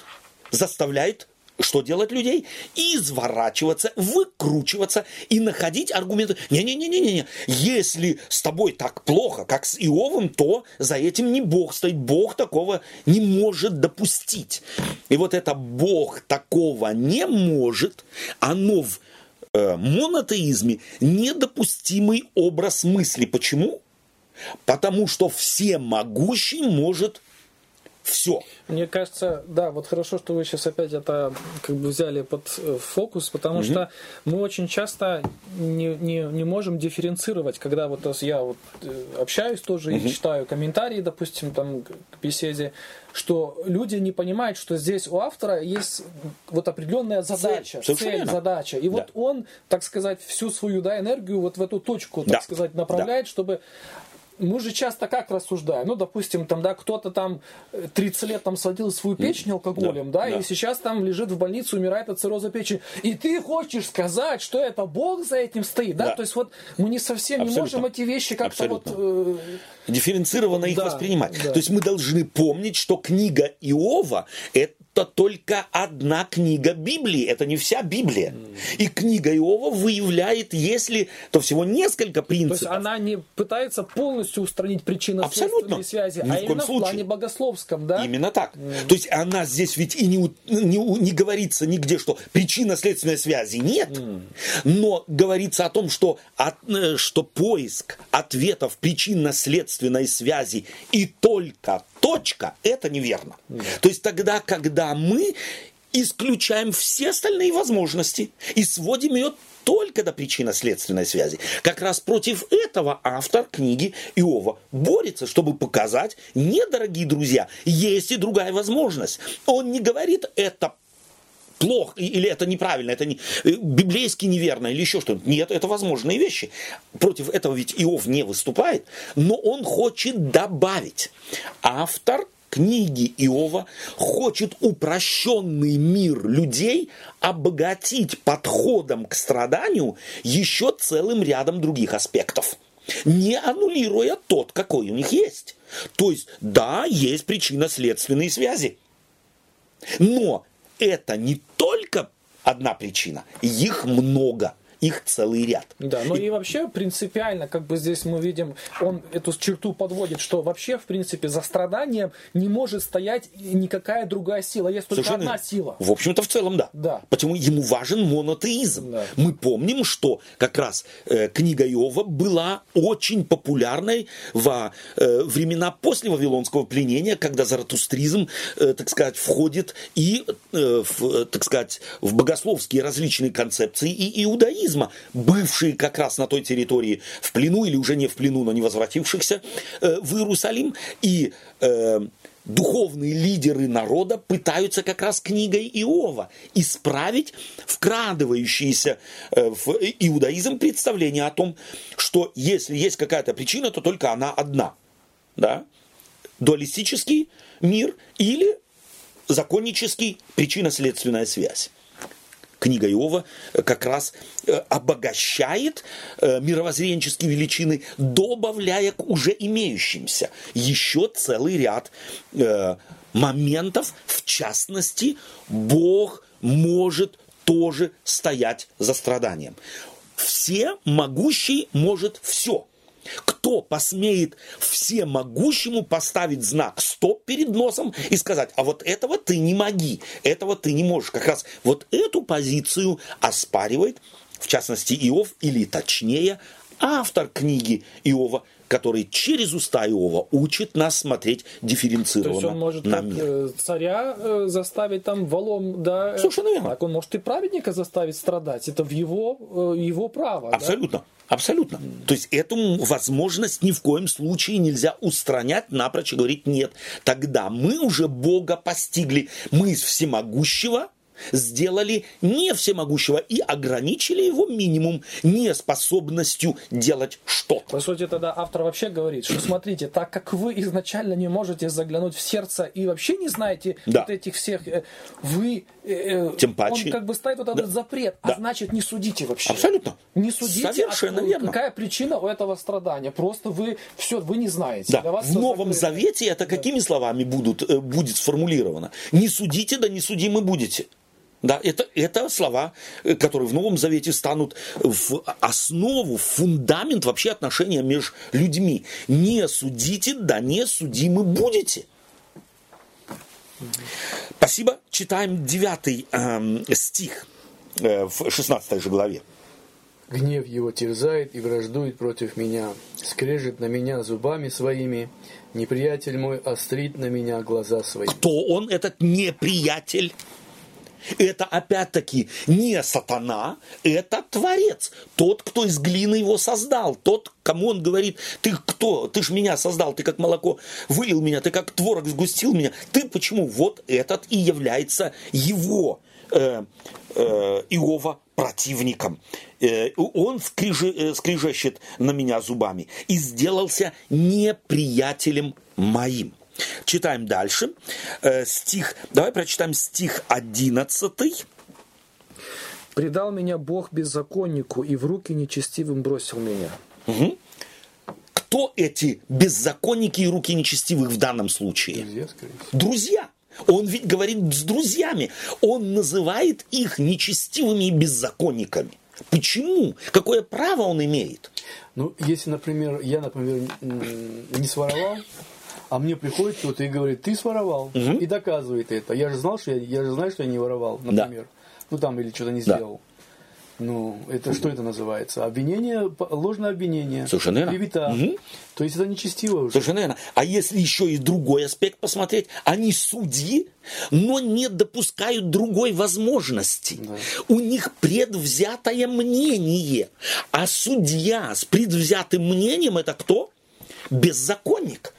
заставляет что делать людей? Изворачиваться, выкручиваться и находить аргументы. Не-не-не-не-не. Если с тобой так плохо, как с Иовом, то за этим не Бог стоит. Бог такого не может допустить. И вот это Бог такого не может, оно в э, монотеизме недопустимый образ мысли. Почему? Потому что всемогущий может все. Мне кажется, да, вот хорошо, что вы сейчас опять это как бы взяли под э, фокус, потому угу. что мы очень часто не, не, не можем дифференцировать, когда вот я вот э, общаюсь тоже угу. и читаю комментарии, допустим, там к беседе, что люди не понимают, что здесь у автора есть вот определенная задача, цель, цель задача. И да. вот он, так сказать, всю свою да, энергию вот в эту точку, так да. сказать, направляет, да. чтобы мы же часто как рассуждаем? Ну, допустим, там, да, кто-то там 30 лет там сводил свою печень алкоголем, да, да, да, и сейчас там лежит в больнице, умирает от цирроза печени. И ты хочешь сказать, что это Бог за этим стоит, да? да. То есть вот мы не совсем Абсолютно. не можем эти вещи как-то вот... Э... Дифференцированно их да, воспринимать. Да. То есть мы должны помнить, что книга Иова – это это только одна книга Библии, это не вся Библия. И книга Иова выявляет, если, то всего несколько принципов. То есть она не пытается полностью устранить причины Абсолютно. связи, Ни а именно в, в плане богословском, да? Именно так. Mm. То есть она здесь ведь и не, не, не говорится нигде, что причинно-следственной связи нет, mm. но говорится о том, что, от, э, что поиск ответов причинно-следственной связи и только точка, это неверно. Mm. То есть тогда, когда мы исключаем все остальные возможности и сводим ее только до причинно-следственной связи. Как раз против этого автор книги Иова борется, чтобы показать, не, дорогие друзья, есть и другая возможность. Он не говорит, это плохо, или это неправильно, это не, э, библейски неверно, или еще что-то. Нет, это возможные вещи. Против этого ведь Иов не выступает, но он хочет добавить. Автор книги Иова хочет упрощенный мир людей обогатить подходом к страданию еще целым рядом других аспектов не аннулируя тот, какой у них есть. То есть, да, есть причинно-следственные связи. Но это не только одна причина, их много – их целый ряд. Да, ну и, и вообще принципиально, как бы здесь мы видим, он эту черту подводит, что вообще, в принципе, за страданием не может стоять никакая другая сила, есть только Совершенно одна сила. В общем-то, в целом, да. да. Почему ему важен монотеизм. Да. Мы помним, что как раз э, книга Иова была очень популярной во э, времена после Вавилонского пленения, когда заратустризм, э, так сказать, входит и, э, в, так сказать, в богословские различные концепции и иудаизм иудаизма, бывшие как раз на той территории в плену или уже не в плену, но не возвратившихся э, в Иерусалим. И э, духовные лидеры народа пытаются как раз книгой Иова исправить вкрадывающиеся э, в иудаизм представление о том, что если есть какая-то причина, то только она одна. Да? Дуалистический мир или законнический причинно-следственная связь книга Иова э, как раз э, обогащает э, мировоззренческие величины, добавляя к уже имеющимся еще целый ряд моментов, в частности, Бог может тоже стоять за страданием. Все могущий может все – кто посмеет всемогущему поставить знак «стоп» перед носом и сказать, а вот этого ты не моги, этого ты не можешь. Как раз вот эту позицию оспаривает, в частности, Иов, или точнее, автор книги Иова, который через уста Иова учит нас смотреть дифференцированно То есть он может на мир. Э, царя э, заставить там валом, да? Совершенно верно. Так он может и праведника заставить страдать. Это в его, э, его право. Абсолютно. Да? Абсолютно. То есть эту возможность ни в коем случае нельзя устранять, напрочь и говорить нет. Тогда мы уже Бога постигли. Мы из всемогущего сделали не всемогущего и ограничили его минимум неспособностью делать что-то. По сути, тогда автор вообще говорит, что смотрите, так как вы изначально не можете заглянуть в сердце и вообще не знаете да. вот этих всех, э, вы... Э, э, Тем паче. Он как бы ставит вот этот да. запрет, а да. значит не судите вообще. Абсолютно. Не судите, Совершенно а верно. какая причина у этого страдания. Просто вы все, вы не знаете. Да. в Новом закрыто. Завете это да. какими словами будут, будет сформулировано? Не судите, да не судимы будете. Да, это, это слова, э, которые в Новом Завете станут в основу, в фундамент вообще отношения между людьми. Не судите, да не судимы будете. Спасибо. Читаем девятый э, стих э, в 16 же главе. Гнев его терзает и враждует против меня, скрежет на меня зубами своими, неприятель мой острит на меня глаза свои. Кто он, этот неприятель? Это опять-таки не сатана, это Творец. Тот, кто из глины его создал. Тот, кому он говорит, ты кто? Ты ж меня создал, ты как молоко вылил меня, ты как творог сгустил меня. Ты почему? Вот этот и является его э, э, Иова противником. Э, он скрижи, э, на меня зубами. И сделался неприятелем моим. Читаем дальше. Э, стих, давай прочитаем стих 11. «Предал меня Бог беззаконнику, и в руки нечестивым бросил меня». Угу. Кто эти беззаконники и руки нечестивых в данном случае? Друзья. Друзья. Он ведь говорит с друзьями. Он называет их нечестивыми и беззаконниками. Почему? Какое право он имеет? Ну, если, например, я, например, не своровал, а мне приходит кто-то и говорит, ты своровал, угу. и доказывает это. Я же знал, что я, я же знаю, что я не воровал, например. Да. Ну там или что-то не сделал. Да. Ну, это что это называется? Обвинение, ложное обвинение. Совершенно верно. Клевета. Угу. То есть это нечестиво уже. Совершенно верно. А если еще и другой аспект посмотреть, они судьи, но не допускают другой возможности. Да. У них предвзятое мнение. А судья с предвзятым мнением это кто? Беззаконник.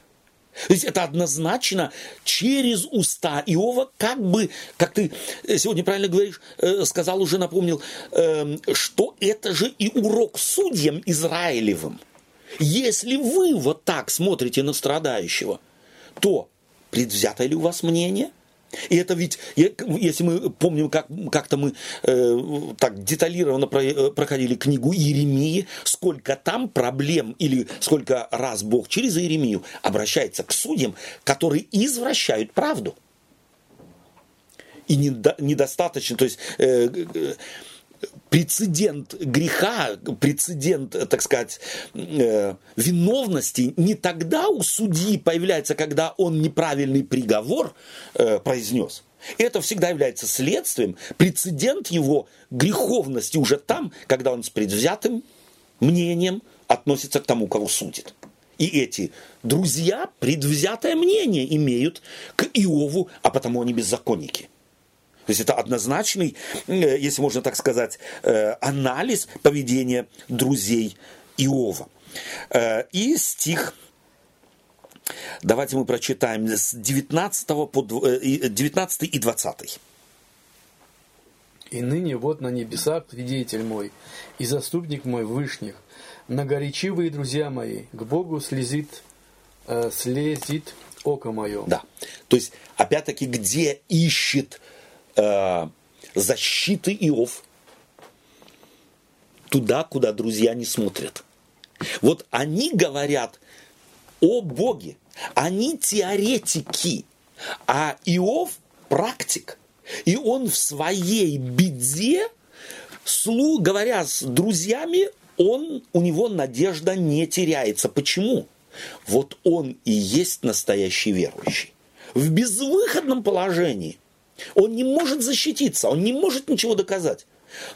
То есть это однозначно через уста Иова, как бы, как ты сегодня правильно говоришь, э, сказал уже, напомнил, эм, что это же и урок судьям Израилевым. Если вы вот так смотрите на страдающего, то предвзято ли у вас мнение? И это ведь, если мы помним, как, как-то мы э, так деталированно про, э, проходили книгу Иеремии, сколько там проблем или сколько раз Бог через Иеремию обращается к судьям, которые извращают правду. И недо, недостаточно, то есть... Э, э, прецедент греха, прецедент, так сказать, э, виновности не тогда у судьи появляется, когда он неправильный приговор э, произнес. Это всегда является следствием, прецедент его греховности уже там, когда он с предвзятым мнением относится к тому, кого судит. И эти друзья предвзятое мнение имеют к Иову, а потому они беззаконники – то есть это однозначный, э, если можно так сказать, э, анализ поведения друзей Иова. Э, и стих Давайте мы прочитаем с 19, по 19 и 20. «И ныне вот на небесах свидетель мой, и заступник мой вышних, многоречивые друзья мои, к Богу слезит, э, слезит око мое». Да, то есть, опять-таки, где ищет э, защиты Иов туда, куда друзья не смотрят. Вот они говорят о Боге, они теоретики, а Иов практик. И он в своей беде, слу, говоря с друзьями, он, у него надежда не теряется. Почему? Вот он и есть настоящий верующий. В безвыходном положении – он не может защититься, он не может ничего доказать.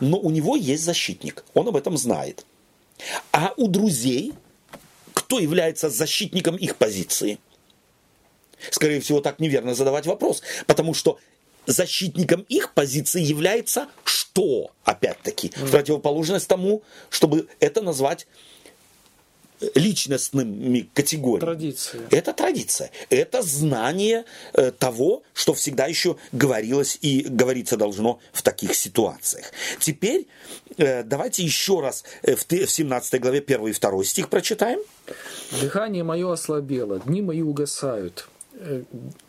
Но у него есть защитник, он об этом знает. А у друзей, кто является защитником их позиции? Скорее всего, так неверно задавать вопрос, потому что защитником их позиции является что, опять-таки, в противоположность тому, чтобы это назвать личностными категориями. Традиция. Это традиция. Это знание э, того, что всегда еще говорилось и говориться должно в таких ситуациях. Теперь э, давайте еще раз э, в, в 17 главе 1 и 2 стих прочитаем. Дыхание мое ослабело, дни мои угасают,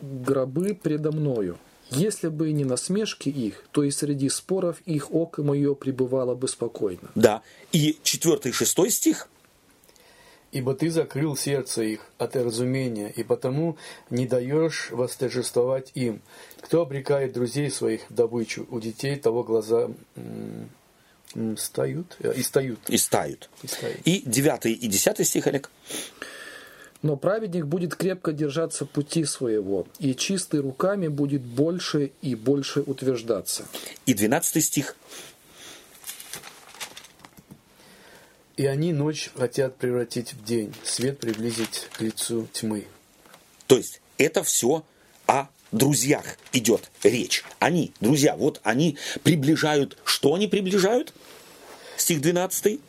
гробы предо мною. Если бы не насмешки их, то и среди споров их око мое пребывало бы спокойно. Да. И 4 и 6 стих. Ибо ты закрыл сердце их от разумения, и потому не даешь восторжествовать им. Кто обрекает друзей своих в добычу, у детей того глаза стают э, и стают. И стают. И, стают. и 9 и 10 стих, Олег. Но праведник будет крепко держаться пути своего, и чистый руками будет больше и больше утверждаться. И 12 стих. И они ночь хотят превратить в день, свет приблизить к лицу тьмы. То есть это все о друзьях идет речь. Они, друзья, вот они приближают, что они приближают? Стих 12.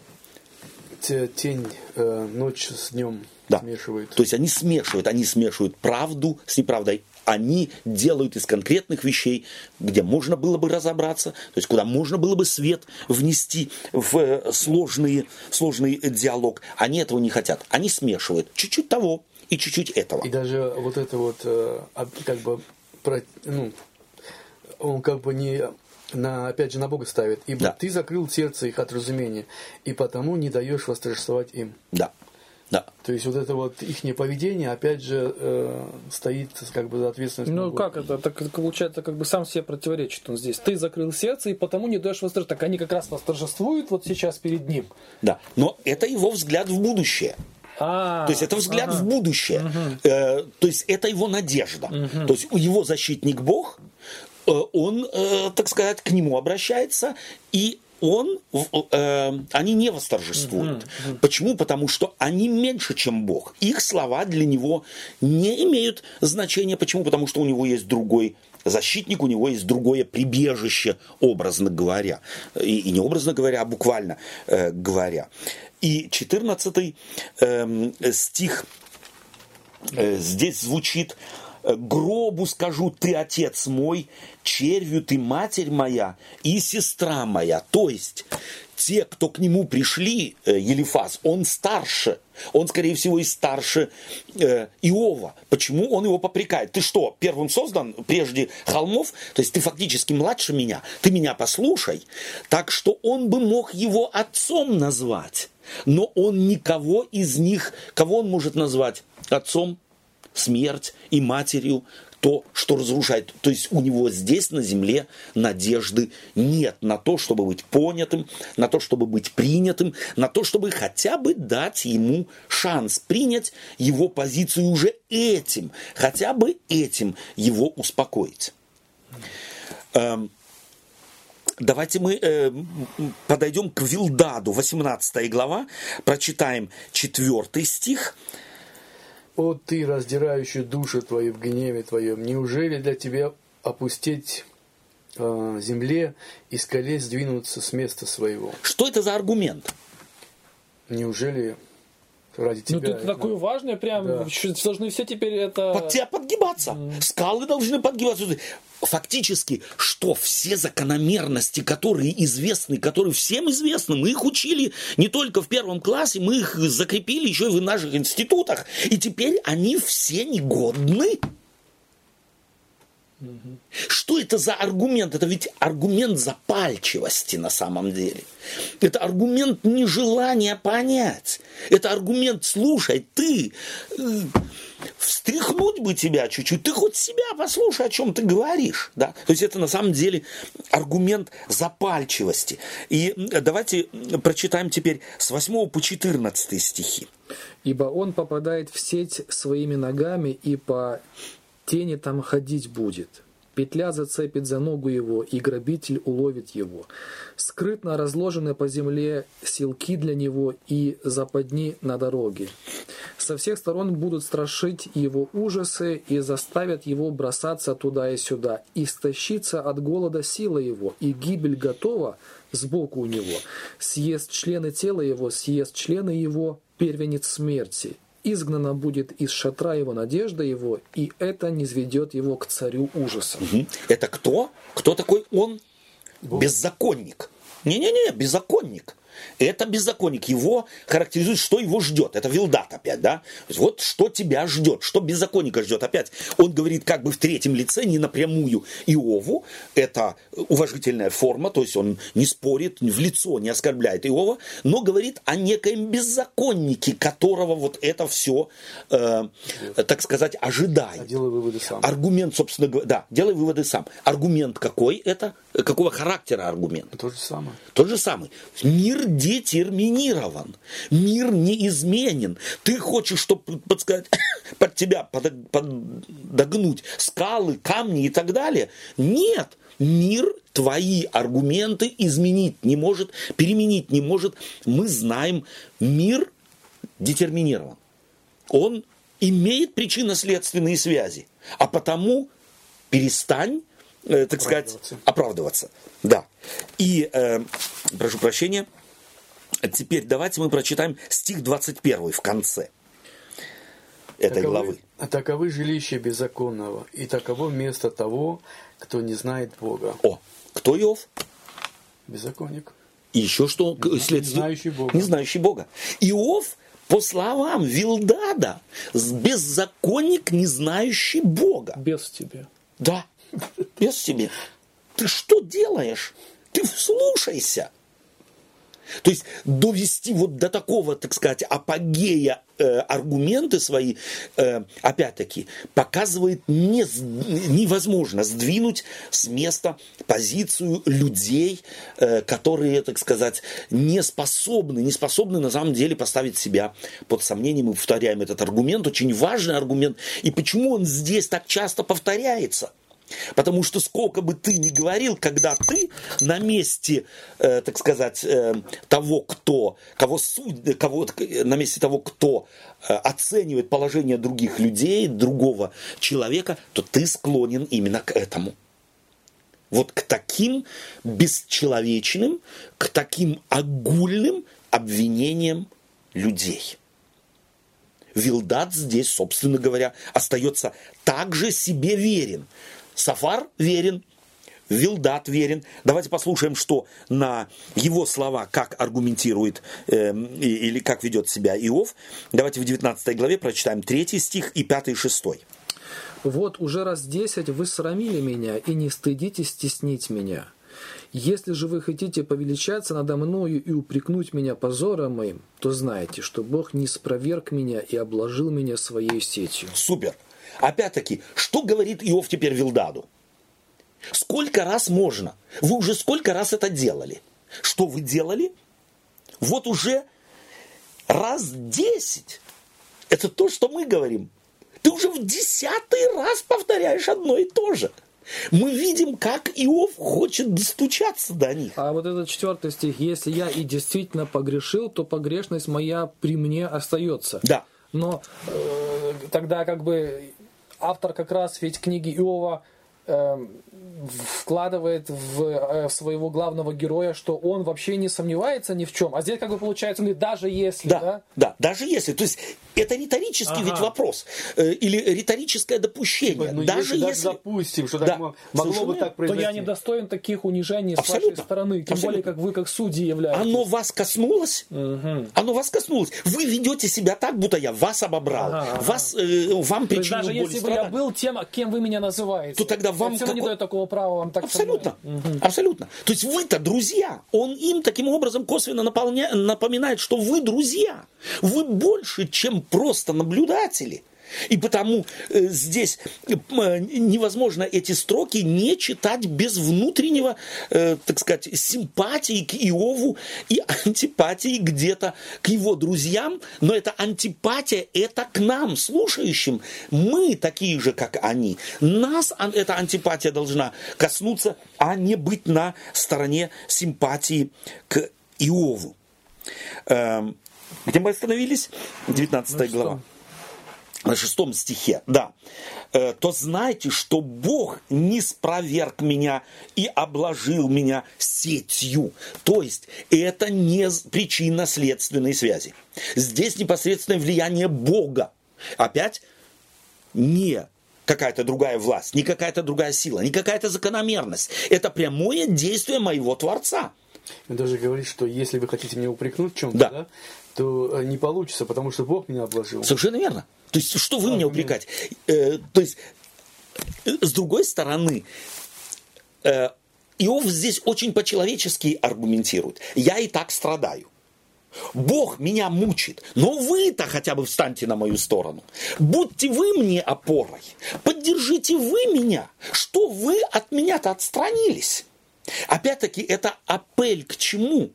Тень, э, ночь с днем да. смешивают. То есть они смешивают, они смешивают правду с неправдой, они делают из конкретных вещей, где можно было бы разобраться, то есть куда можно было бы свет внести в э, сложный, сложный диалог. Они этого не хотят. Они смешивают чуть-чуть того и чуть-чуть этого. И даже вот это вот, э, как бы, ну, он как бы не на, опять же, на Бога ставит. Ибо да. ты закрыл сердце их от разумения, и потому не даешь восторжествовать им. Да. Да. То есть вот это вот их поведение, опять же, э, стоит как бы за ответственность. Ну как это? Так получается, как бы сам себе противоречит он здесь. Ты закрыл сердце и потому не даешь восторжествовать. Так они как раз восторжествуют вот сейчас перед ним. Да, но это его взгляд в будущее. А, то есть это взгляд ага. в будущее. Угу. Э, то есть это его надежда. Угу. То есть его защитник Бог, э, он, э, так сказать, к нему обращается и он, э, они не восторжествуют. Mm-hmm. Почему? Потому что они меньше, чем Бог. Их слова для него не имеют значения. Почему? Потому что у него есть другой защитник, у него есть другое прибежище, образно говоря. И, и не образно говоря, а буквально э, говоря. И 14 э, эм, стих э, здесь звучит гробу скажу, ты отец мой, червью ты матерь моя и сестра моя. То есть те, кто к нему пришли, э, Елифаз, он старше. Он, скорее всего, и старше э, Иова. Почему он его попрекает? Ты что, первым создан прежде холмов? То есть ты фактически младше меня. Ты меня послушай. Так что он бы мог его отцом назвать. Но он никого из них, кого он может назвать отцом? смерть и матерью то, что разрушает. То есть у него здесь на земле надежды нет на то, чтобы быть понятым, на то, чтобы быть принятым, на то, чтобы хотя бы дать ему шанс принять его позицию уже этим, хотя бы этим его успокоить. Эм, давайте мы э, подойдем к Вилдаду, 18 глава, прочитаем 4 стих. «О ты, раздирающий души твои в гневе твоем, неужели для тебя опустить э, земле и скале сдвинуться с места своего?» Что это за аргумент? Неужели ради тебя. Ну, тут такое важное, прям, да. должны все теперь это... Под тебя подгибаться. Mm. Скалы должны подгибаться. Фактически, что все закономерности, которые известны, которые всем известны, мы их учили не только в первом классе, мы их закрепили еще и в наших институтах. И теперь они все негодны. Что это за аргумент? Это ведь аргумент запальчивости на самом деле. Это аргумент нежелания понять. Это аргумент, слушай, ты, э, встряхнуть бы тебя чуть-чуть, ты хоть себя послушай, о чем ты говоришь. Да? То есть это на самом деле аргумент запальчивости. И давайте прочитаем теперь с 8 по 14 стихи. «Ибо он попадает в сеть своими ногами и по тени там ходить будет. Петля зацепит за ногу его, и грабитель уловит его. Скрытно разложены по земле силки для него и западни на дороге. Со всех сторон будут страшить его ужасы и заставят его бросаться туда и сюда. Истощиться от голода сила его, и гибель готова сбоку у него. Съест члены тела его, съест члены его, первенец смерти изгнана будет из шатра его надежда его, и это не сведет его к царю ужаса. Угу. Это кто? Кто такой он? Бог. Беззаконник. Не-не-не, беззаконник. Это беззаконник. Его характеризует, что его ждет. Это Вилдат опять, да? Вот что тебя ждет, что беззаконника ждет. Опять он говорит как бы в третьем лице, не напрямую Иову. Это уважительная форма, то есть он не спорит, в лицо не оскорбляет Иова, но говорит о некоем беззаконнике, которого вот это все, э, так сказать, ожидает. А делай выводы сам. Аргумент, собственно говоря, да, делай выводы сам. Аргумент какой это? Какого характера аргумент? То же самое. Тот же самый. Мир детерминирован. Мир не изменен. Ты хочешь, чтобы подсказать, под тебя подогнуть скалы, камни и так далее. Нет. Мир твои аргументы изменить не может, переменить не может. Мы знаем, мир детерминирован. Он имеет причинно-следственные связи. А потому перестань э, так сказать, оправдываться. Да. И, э, прошу прощения, теперь давайте мы прочитаем стих 21 в конце этой таковы, главы. А таковы жилища беззаконного, и таково место того, кто не знает Бога. О, кто Иов? Беззаконник. И еще что Не следствие? знающий Бога. Не знающий Бога. Иов, по словам Вилдада, беззаконник, не знающий Бога. Без тебя. Да, без тебе. Ты что делаешь? Ты вслушайся. То есть довести вот до такого, так сказать, апогея э, аргументы свои, э, опять-таки, показывает не, невозможно сдвинуть с места позицию людей, э, которые, так сказать, не способны, не способны на самом деле поставить себя под сомнение. Мы повторяем этот аргумент, очень важный аргумент. И почему он здесь так часто повторяется? Потому что сколько бы ты ни говорил, когда ты на месте, э, так сказать, э, того, кто, кого суд, кого, э, на месте того, кто э, оценивает положение других людей, другого человека, то ты склонен именно к этому. Вот к таким бесчеловечным, к таким огульным обвинениям людей. Вилдат здесь, собственно говоря, остается также себе верен. Сафар верен, Вилдат верен. Давайте послушаем, что на его слова, как аргументирует и- или как ведет себя Иов. Давайте в 19 главе прочитаем 3 стих и 5 и 6. Вот уже раз десять вы срамили меня и не стыдитесь стеснить меня. Если же вы хотите повеличаться надо мною и упрекнуть меня позором моим, то знайте, что Бог не спроверг меня и обложил меня своей сетью. Супер. Опять-таки, что говорит Иов теперь Вилдаду? Сколько раз можно? Вы уже сколько раз это делали? Что вы делали? Вот уже раз десять. Это то, что мы говорим. Ты уже в десятый раз повторяешь одно и то же. Мы видим, как Иов хочет достучаться до них. А вот этот четвертый стих, если я и действительно погрешил, то погрешность моя при мне остается. Да. Но э, тогда как бы автор как раз ведь книги Иова э, вкладывает в э, своего главного героя, что он вообще не сомневается ни в чем. А здесь как бы получается, он говорит, даже если, Да, да, да, даже если. То есть это риторический Ага. ведь вопрос. э, или риторическое допущение. Ну, даже если, если... даже допустим, что Да, так мо- могло совершенно бы так то произойти. я не достоин таких унижений с Абсолютно. вашей стороны. Тем Абсолютно. более, как вы как судьи являетесь. Оно вас коснулось? Оно вас коснулось. Вы ведете себя так, будто я вас обобрал. Ага. Вас, э, вам То причинил даже боль и если бы я был тем, кем вы меня называете, То тогда вам равно не дает такого права вам так. Абсолютно. Абсолютно. То есть вы-то друзья. Он им таким образом косвенно наполня- напоминает, что вы друзья. Вы больше, чем просто наблюдатели. И потому э, здесь э, м, невозможно эти строки не читать без внутреннего, э, так сказать, симпатии к Иову и антипатии где-то к его друзьям. Но эта антипатия – это к нам, слушающим. Мы такие же, как они. Нас эта антипатия должна коснуться, а не быть на стороне симпатии к Иову. Эм, Где мы остановились? 19 глава на шестом стихе, да, Э, то знайте, что Бог не спроверг меня и обложил меня сетью. То есть это не с- причинно-следственной связи. Здесь непосредственное влияние Бога. Опять не какая-то другая власть, не какая-то другая сила, не какая-то закономерность. Это прямое действие моего Творца. Он даже говорит, что если вы хотите меня упрекнуть в чем-то, Да. да. то э, не получится, потому что Бог меня обложил. Совершенно верно. То есть, что вы меня Аргумент. упрекать? Э, то есть, э, с другой стороны, э, Иов здесь очень по-человечески аргументирует. Я и так страдаю. Бог меня мучит, но вы-то хотя бы встаньте на мою сторону. Будьте вы мне опорой. Поддержите вы меня. Что вы от меня-то отстранились? Опять-таки, это апель к чему?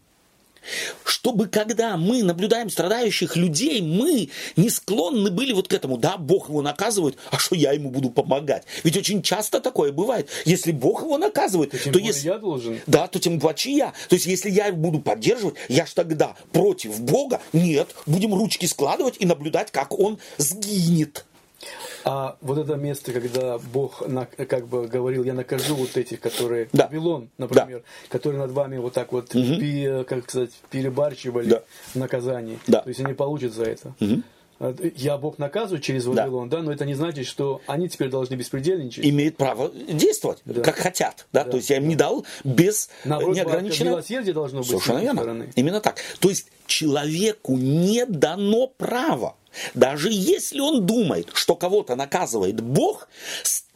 Чтобы когда мы наблюдаем страдающих людей, мы не склонны были вот к этому, да, Бог его наказывает, а что я ему буду помогать? Ведь очень часто такое бывает. Если Бог его наказывает, то более если... я должен. Да, то тем паче я. То есть, если я их буду поддерживать, я ж тогда против Бога. Нет, будем ручки складывать и наблюдать, как он сгинет. А вот это место, когда Бог на- как бы говорил, я накажу вот этих, которые Да. Вавилон, например, которые над вами вот так вот, пи- как сказать, перебарчивали Да. в наказании. Да. То есть они получат за это. А, Я Бог наказываю через Да. Вавилон, да. но это не значит, что они теперь должны беспредельничать. имеют право действовать, Да. как хотят. Да? То есть я им не дал без э, Наоборот, неограниченного... милосердие должно быть Совершенно верно. стороны. Именно так. То есть человеку не дано право, даже если он думает, что кого-то наказывает Бог,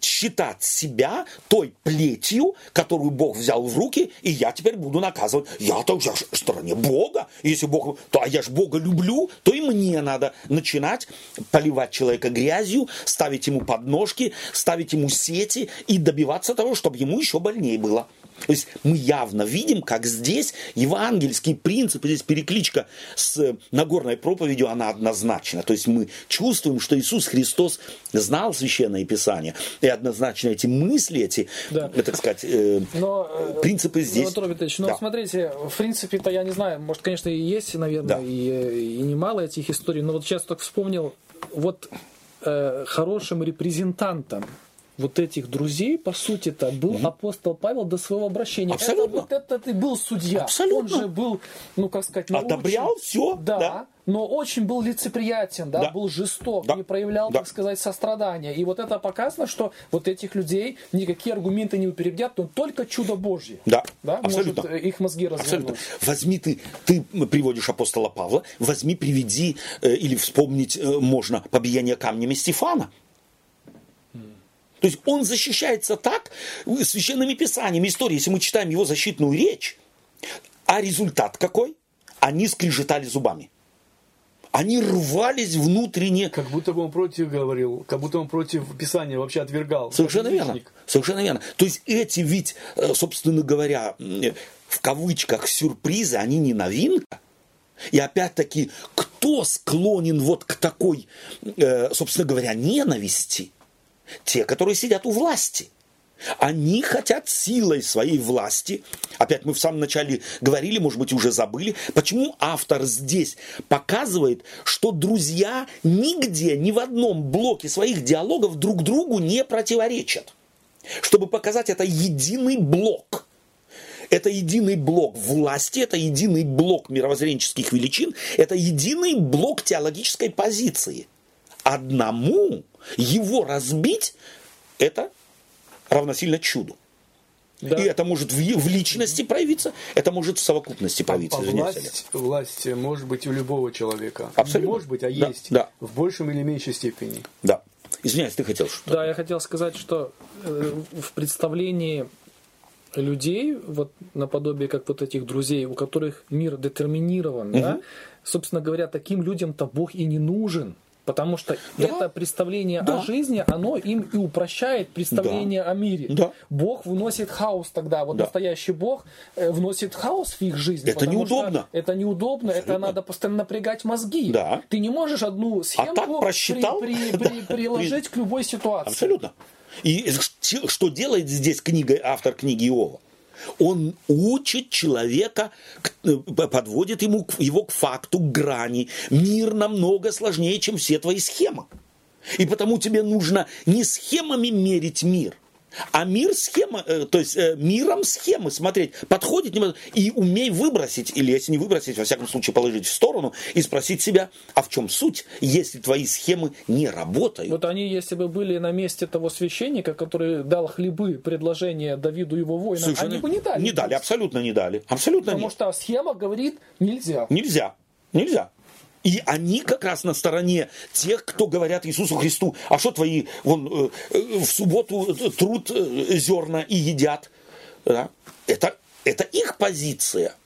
считать себя той плетью, которую Бог взял в руки, и я теперь буду наказывать. Я-то я в стороне Бога. Если Бог, то а я же Бога люблю, то и мне надо начинать поливать человека грязью, ставить ему подножки, ставить ему сети и добиваться того, чтобы ему еще больнее было. То есть мы явно видим, как здесь евангельский принцип, здесь перекличка с э, Нагорной проповедью, она однозначна. То есть мы чувствуем, что Иисус Христос знал Священное Писание, и однозначно эти мысли, эти, Да. э, так сказать, э, Но, э, принципы здесь... Петр Витальевич, ну Да. смотрите, в принципе-то я не знаю, может, конечно, и есть, наверное, Да. и, и немало этих историй, но вот сейчас только вспомнил, вот э, хорошим репрезентантом вот этих друзей, по сути-то, был апостол Павел до своего обращения. Абсолютно. Это, вот этот и был судья. Абсолютно. Он же был, ну, как сказать, научен. Одобрял всё, Да, да. но очень был лицеприятен, да, Да. был жесток, Да. не проявлял, Да. так сказать, сострадания. И вот это показано, что вот этих людей никакие аргументы не упередят, но только чудо Божье. Да, Да, абсолютно. может их мозги Абсолютно. развернуть. Возьми ты, ты приводишь апостола Павла, возьми, приведи, э, или вспомнить э, можно побиение камнями Стефана. То есть он защищается так э, священными писаниями, историей. Если мы читаем его защитную речь, а результат какой? Они скрежетали зубами. Они рвались внутренне. Как будто бы он против говорил, как будто он против Писания вообще отвергал. Совершенно верно. Совершенно верно. То есть эти ведь, э, собственно говоря, м, в кавычках сюрпризы, они не новинка. И опять-таки, кто склонен вот к такой, э, собственно говоря, ненависти? Те, которые сидят у власти. Они хотят силой своей власти. Опять мы в самом начале говорили, может быть, уже забыли, почему автор здесь показывает, что друзья нигде, ни в одном блоке своих диалогов друг другу не противоречат. Чтобы показать это единый блок. Это единый блок власти, это единый блок мировоззренческих величин, это единый блок теологической позиции. Одному его разбить – это равносильно чуду. Да. И это может в, в личности проявиться, это может в совокупности проявиться. А власть, власть может быть у любого человека. Абсолютно. Не может быть, а Да, есть. да. В большем или меньшей степени. Да. Извиняюсь, ты хотел что-то? Да, я хотел сказать, что э, в представлении людей, вот наподобие как вот этих друзей, у которых мир детерминирован, да, собственно говоря, таким людям-то Бог и не нужен. Потому что Да. это представление Да. о жизни, оно им и упрощает представление о мире. Да. Бог вносит хаос тогда. Вот Да. настоящий Бог э, вносит хаос в их жизнь. Это неудобно. Это неудобно, это Абсолютно. надо постоянно напрягать мозги. Да. Ты не можешь одну схему так просчитал? при- при- Да. при- приложить к любой ситуации. Абсолютно. И что делает здесь книга, автор книги Иова? Он учит человека, э, подводит ему, его к факту, к грани. Мир намного сложнее, чем все твои схемы. И потому тебе нужно не схемами мерить мир, а мир схема, э, то есть э, миром схемы смотреть, подходит не подходит, и умей выбросить, или если не выбросить, во всяком случае положить в сторону и спросить себя, а в чем суть, если твои схемы не работают. Вот они, если бы были на месте того священника, который дал хлебы предложение Давиду его воинам, Совершенно- они бы не дали. Не дали, абсолютно не дали. Абсолютно Потому нет. что схема говорит нельзя. Нельзя. Нельзя. И они как раз на стороне тех, кто говорят Иисусу Христу, а что твои вон, э, э, в субботу э, труд зерна и едят. Да? Это, это их позиция.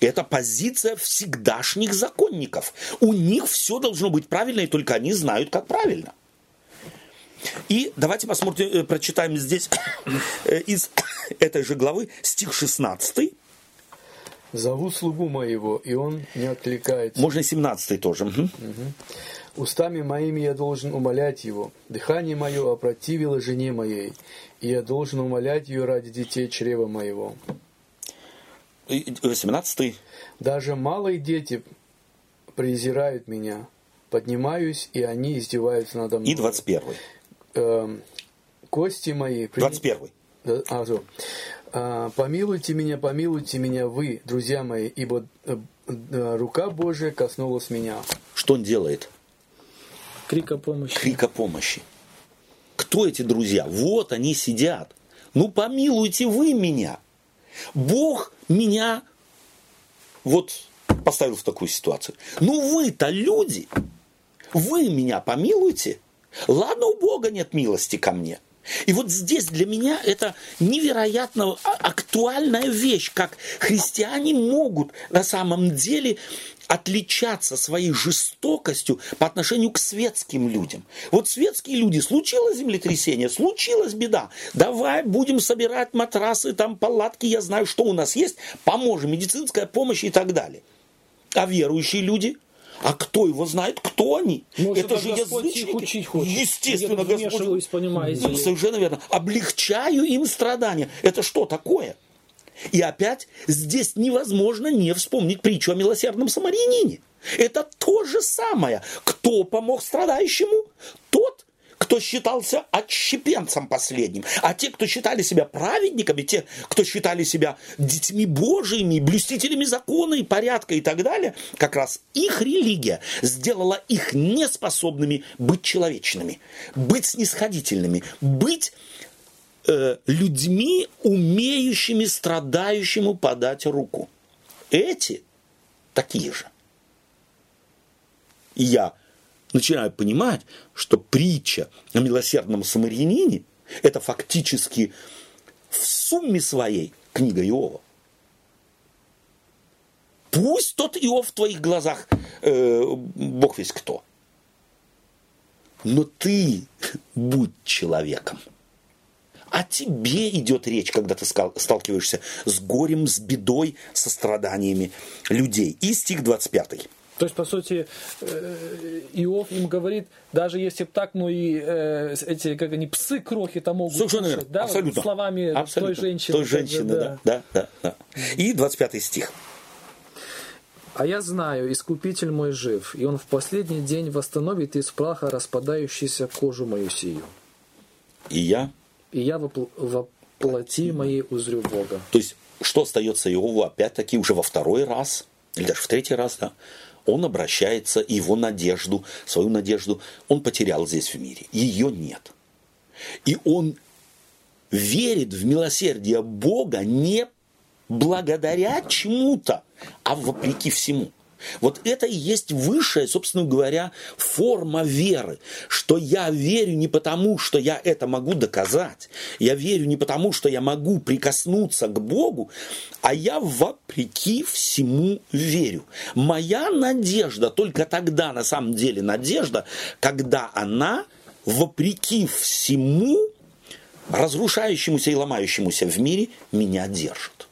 Это позиция всегдашних законников. У них все должно быть правильно, и только они знают, как правильно. И давайте посмотрим, прочитаем здесь из этой же главы стих 16. Зову слугу моего, и он не откликается. Можно 17 тоже. Мгм. Устами моими я должен умолять его. Дыхание мое опротивило жене моей, и я должен умолять ее ради детей чрева моего. И- 18 Даже малые дети презирают меня. Поднимаюсь, и они издеваются надо мной. и 21 Эм, кости мои... при- 21 Да. А, помилуйте меня, помилуйте меня вы, друзья мои, ибо э, э, рука Божия коснулась меня. Что он делает? Крика помощи. Крика помощи. Кто эти друзья? Вот они сидят. Ну помилуйте вы меня. Бог меня вот поставил в такую ситуацию. Ну вы-то люди, вы меня помилуйте. Ладно, у Бога нет милости ко мне. И вот здесь для меня это невероятно актуальная вещь, как христиане могут на самом деле отличаться своей жестокостью по отношению к светским людям. Вот светские люди, случилось землетрясение, случилась беда, давай будем собирать матрасы, там палатки, я знаю, что у нас есть, поможем, медицинская помощь и так далее. А верующие люди – а кто его знает, кто они? Может, это, это же язычники. учить хочет. Естественно, Я Господь. понимаете. Ну, совершенно верно. Облегчаю им страдания. Это что такое? И опять здесь невозможно не вспомнить притчу о милосердном самарянине. Это то же самое. Кто помог страдающему? Тот, кто считался отщепенцем последним, а те, кто считали себя праведниками, те, кто считали себя детьми Божьими, блюстителями закона и порядка и так далее, как раз их религия сделала их неспособными быть человечными, быть снисходительными, быть э, людьми, умеющими страдающему подать руку. Эти такие же. И я начинаю понимать, что притча о милосердном самарянине – это фактически в сумме своей книга Иова. Пусть тот Иов в твоих глазах э, Бог весь кто. Но ты будь человеком. О тебе идет речь, когда ты сталкиваешься с горем, с бедой, со страданиями людей. И стих 25. То есть, по сути, э, Иов им говорит, даже если бы так, ну и э, эти, как они, псы крохи-то могут Совершенно слушать, да, абсолютно. словами абсолютно. той женщины. Той женщины, да, да, да, да. И 25 стих. А я знаю, Искупитель мой жив, и он в последний день восстановит из праха распадающуюся кожу мою сию. И я? И я вопл- воплоти моей узрю Бога. То есть, что остается Иову опять-таки уже во второй раз, или даже в третий раз, да, он обращается, его надежду, свою надежду, он потерял здесь в мире. Ее нет. И он верит в милосердие Бога не благодаря чему-то, а вопреки всему. Вот это и есть высшая, собственно говоря, форма веры, что я верю не потому, что я это могу доказать, я верю не потому, что я могу прикоснуться к Богу, а я вопреки всему верю. Моя надежда только тогда, на самом деле, надежда, когда она вопреки всему разрушающемуся и ломающемуся в мире меня держит.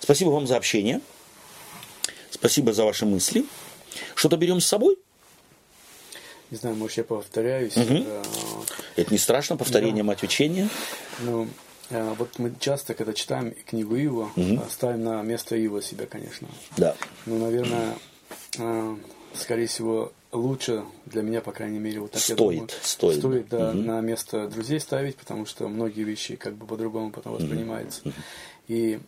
Спасибо вам за общение. Спасибо за ваши мысли. Что-то берем с собой? Не знаю, может, я повторяюсь. Угу. Это не страшно, повторение да. мать учения. Ну, э, вот мы часто, когда читаем книгу Ива, угу. ставим на место Ива себя, конечно. Да. Ну, наверное, скорее всего, лучше для меня, по крайней мере, вот так стоит, я думаю, стоит, стоит да, угу. на место друзей ставить, потому что многие вещи как бы по-другому потом воспринимаются. Угу. И,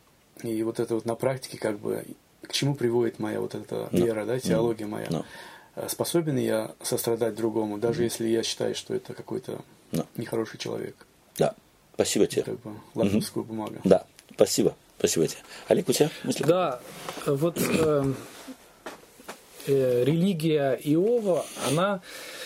и вот это вот на практике как бы к чему приводит моя вот эта no. вера, да, теология моя. No. Способен я сострадать другому, даже mm если я считаю, что это какой-то no. нехороший человек. Да, спасибо тебе. Как бы лакмусскую mm бумагу. Да, спасибо. Спасибо тебе. Олег, у тебя мысли? Да, вот э, э, религия Иова, она Э,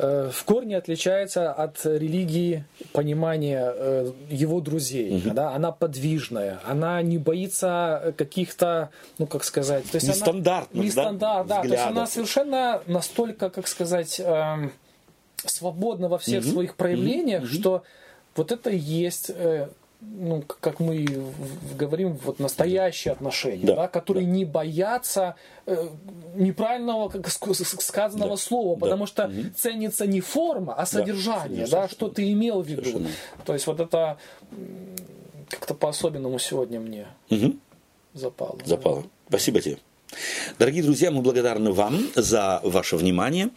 в корне отличается от религии понимания э, его друзей. Угу. Да? Она подвижная, она не боится каких-то, ну как сказать, то есть нестандартных, она, нестандарт, да, да, то есть она совершенно настолько, как сказать, эм, свободна во всех угу. своих проявлениях, угу. что вот это и есть э, ну, как мы говорим, вот настоящие отношения, да, да, которые да. не боятся э, неправильного, как сказанного да. слова, да. потому что угу. ценится не форма, а содержание, да, да что ты имел в виду. Совершенно. То есть вот это как-то по-особенному сегодня мне угу. запало. Запало. Спасибо тебе. Дорогие друзья, мы благодарны вам за ваше внимание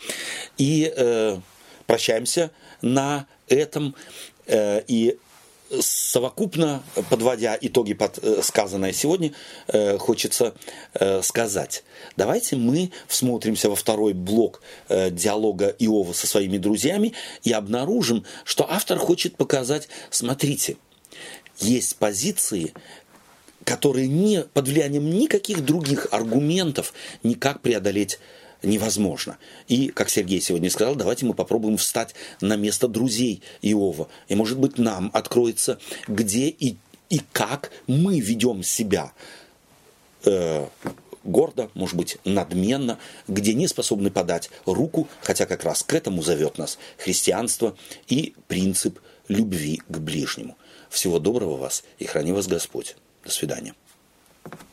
и э, прощаемся на этом. Э, и совокупно, подводя итоги под э, сказанное сегодня, э, хочется э, сказать. Давайте мы всмотримся во второй блок диалога Иова со своими друзьями и обнаружим, что автор хочет показать, смотрите, есть позиции, которые не под влиянием никаких других аргументов никак преодолеть невозможно. И, как Сергей сегодня сказал, давайте мы попробуем встать на место друзей Иова. И, может быть, нам откроется, где и, и как мы ведем себя э, гордо, может быть, надменно, где не способны подать руку, хотя как раз к этому зовет нас христианство и принцип любви к ближнему. Всего доброго вас и храни вас Господь. До свидания.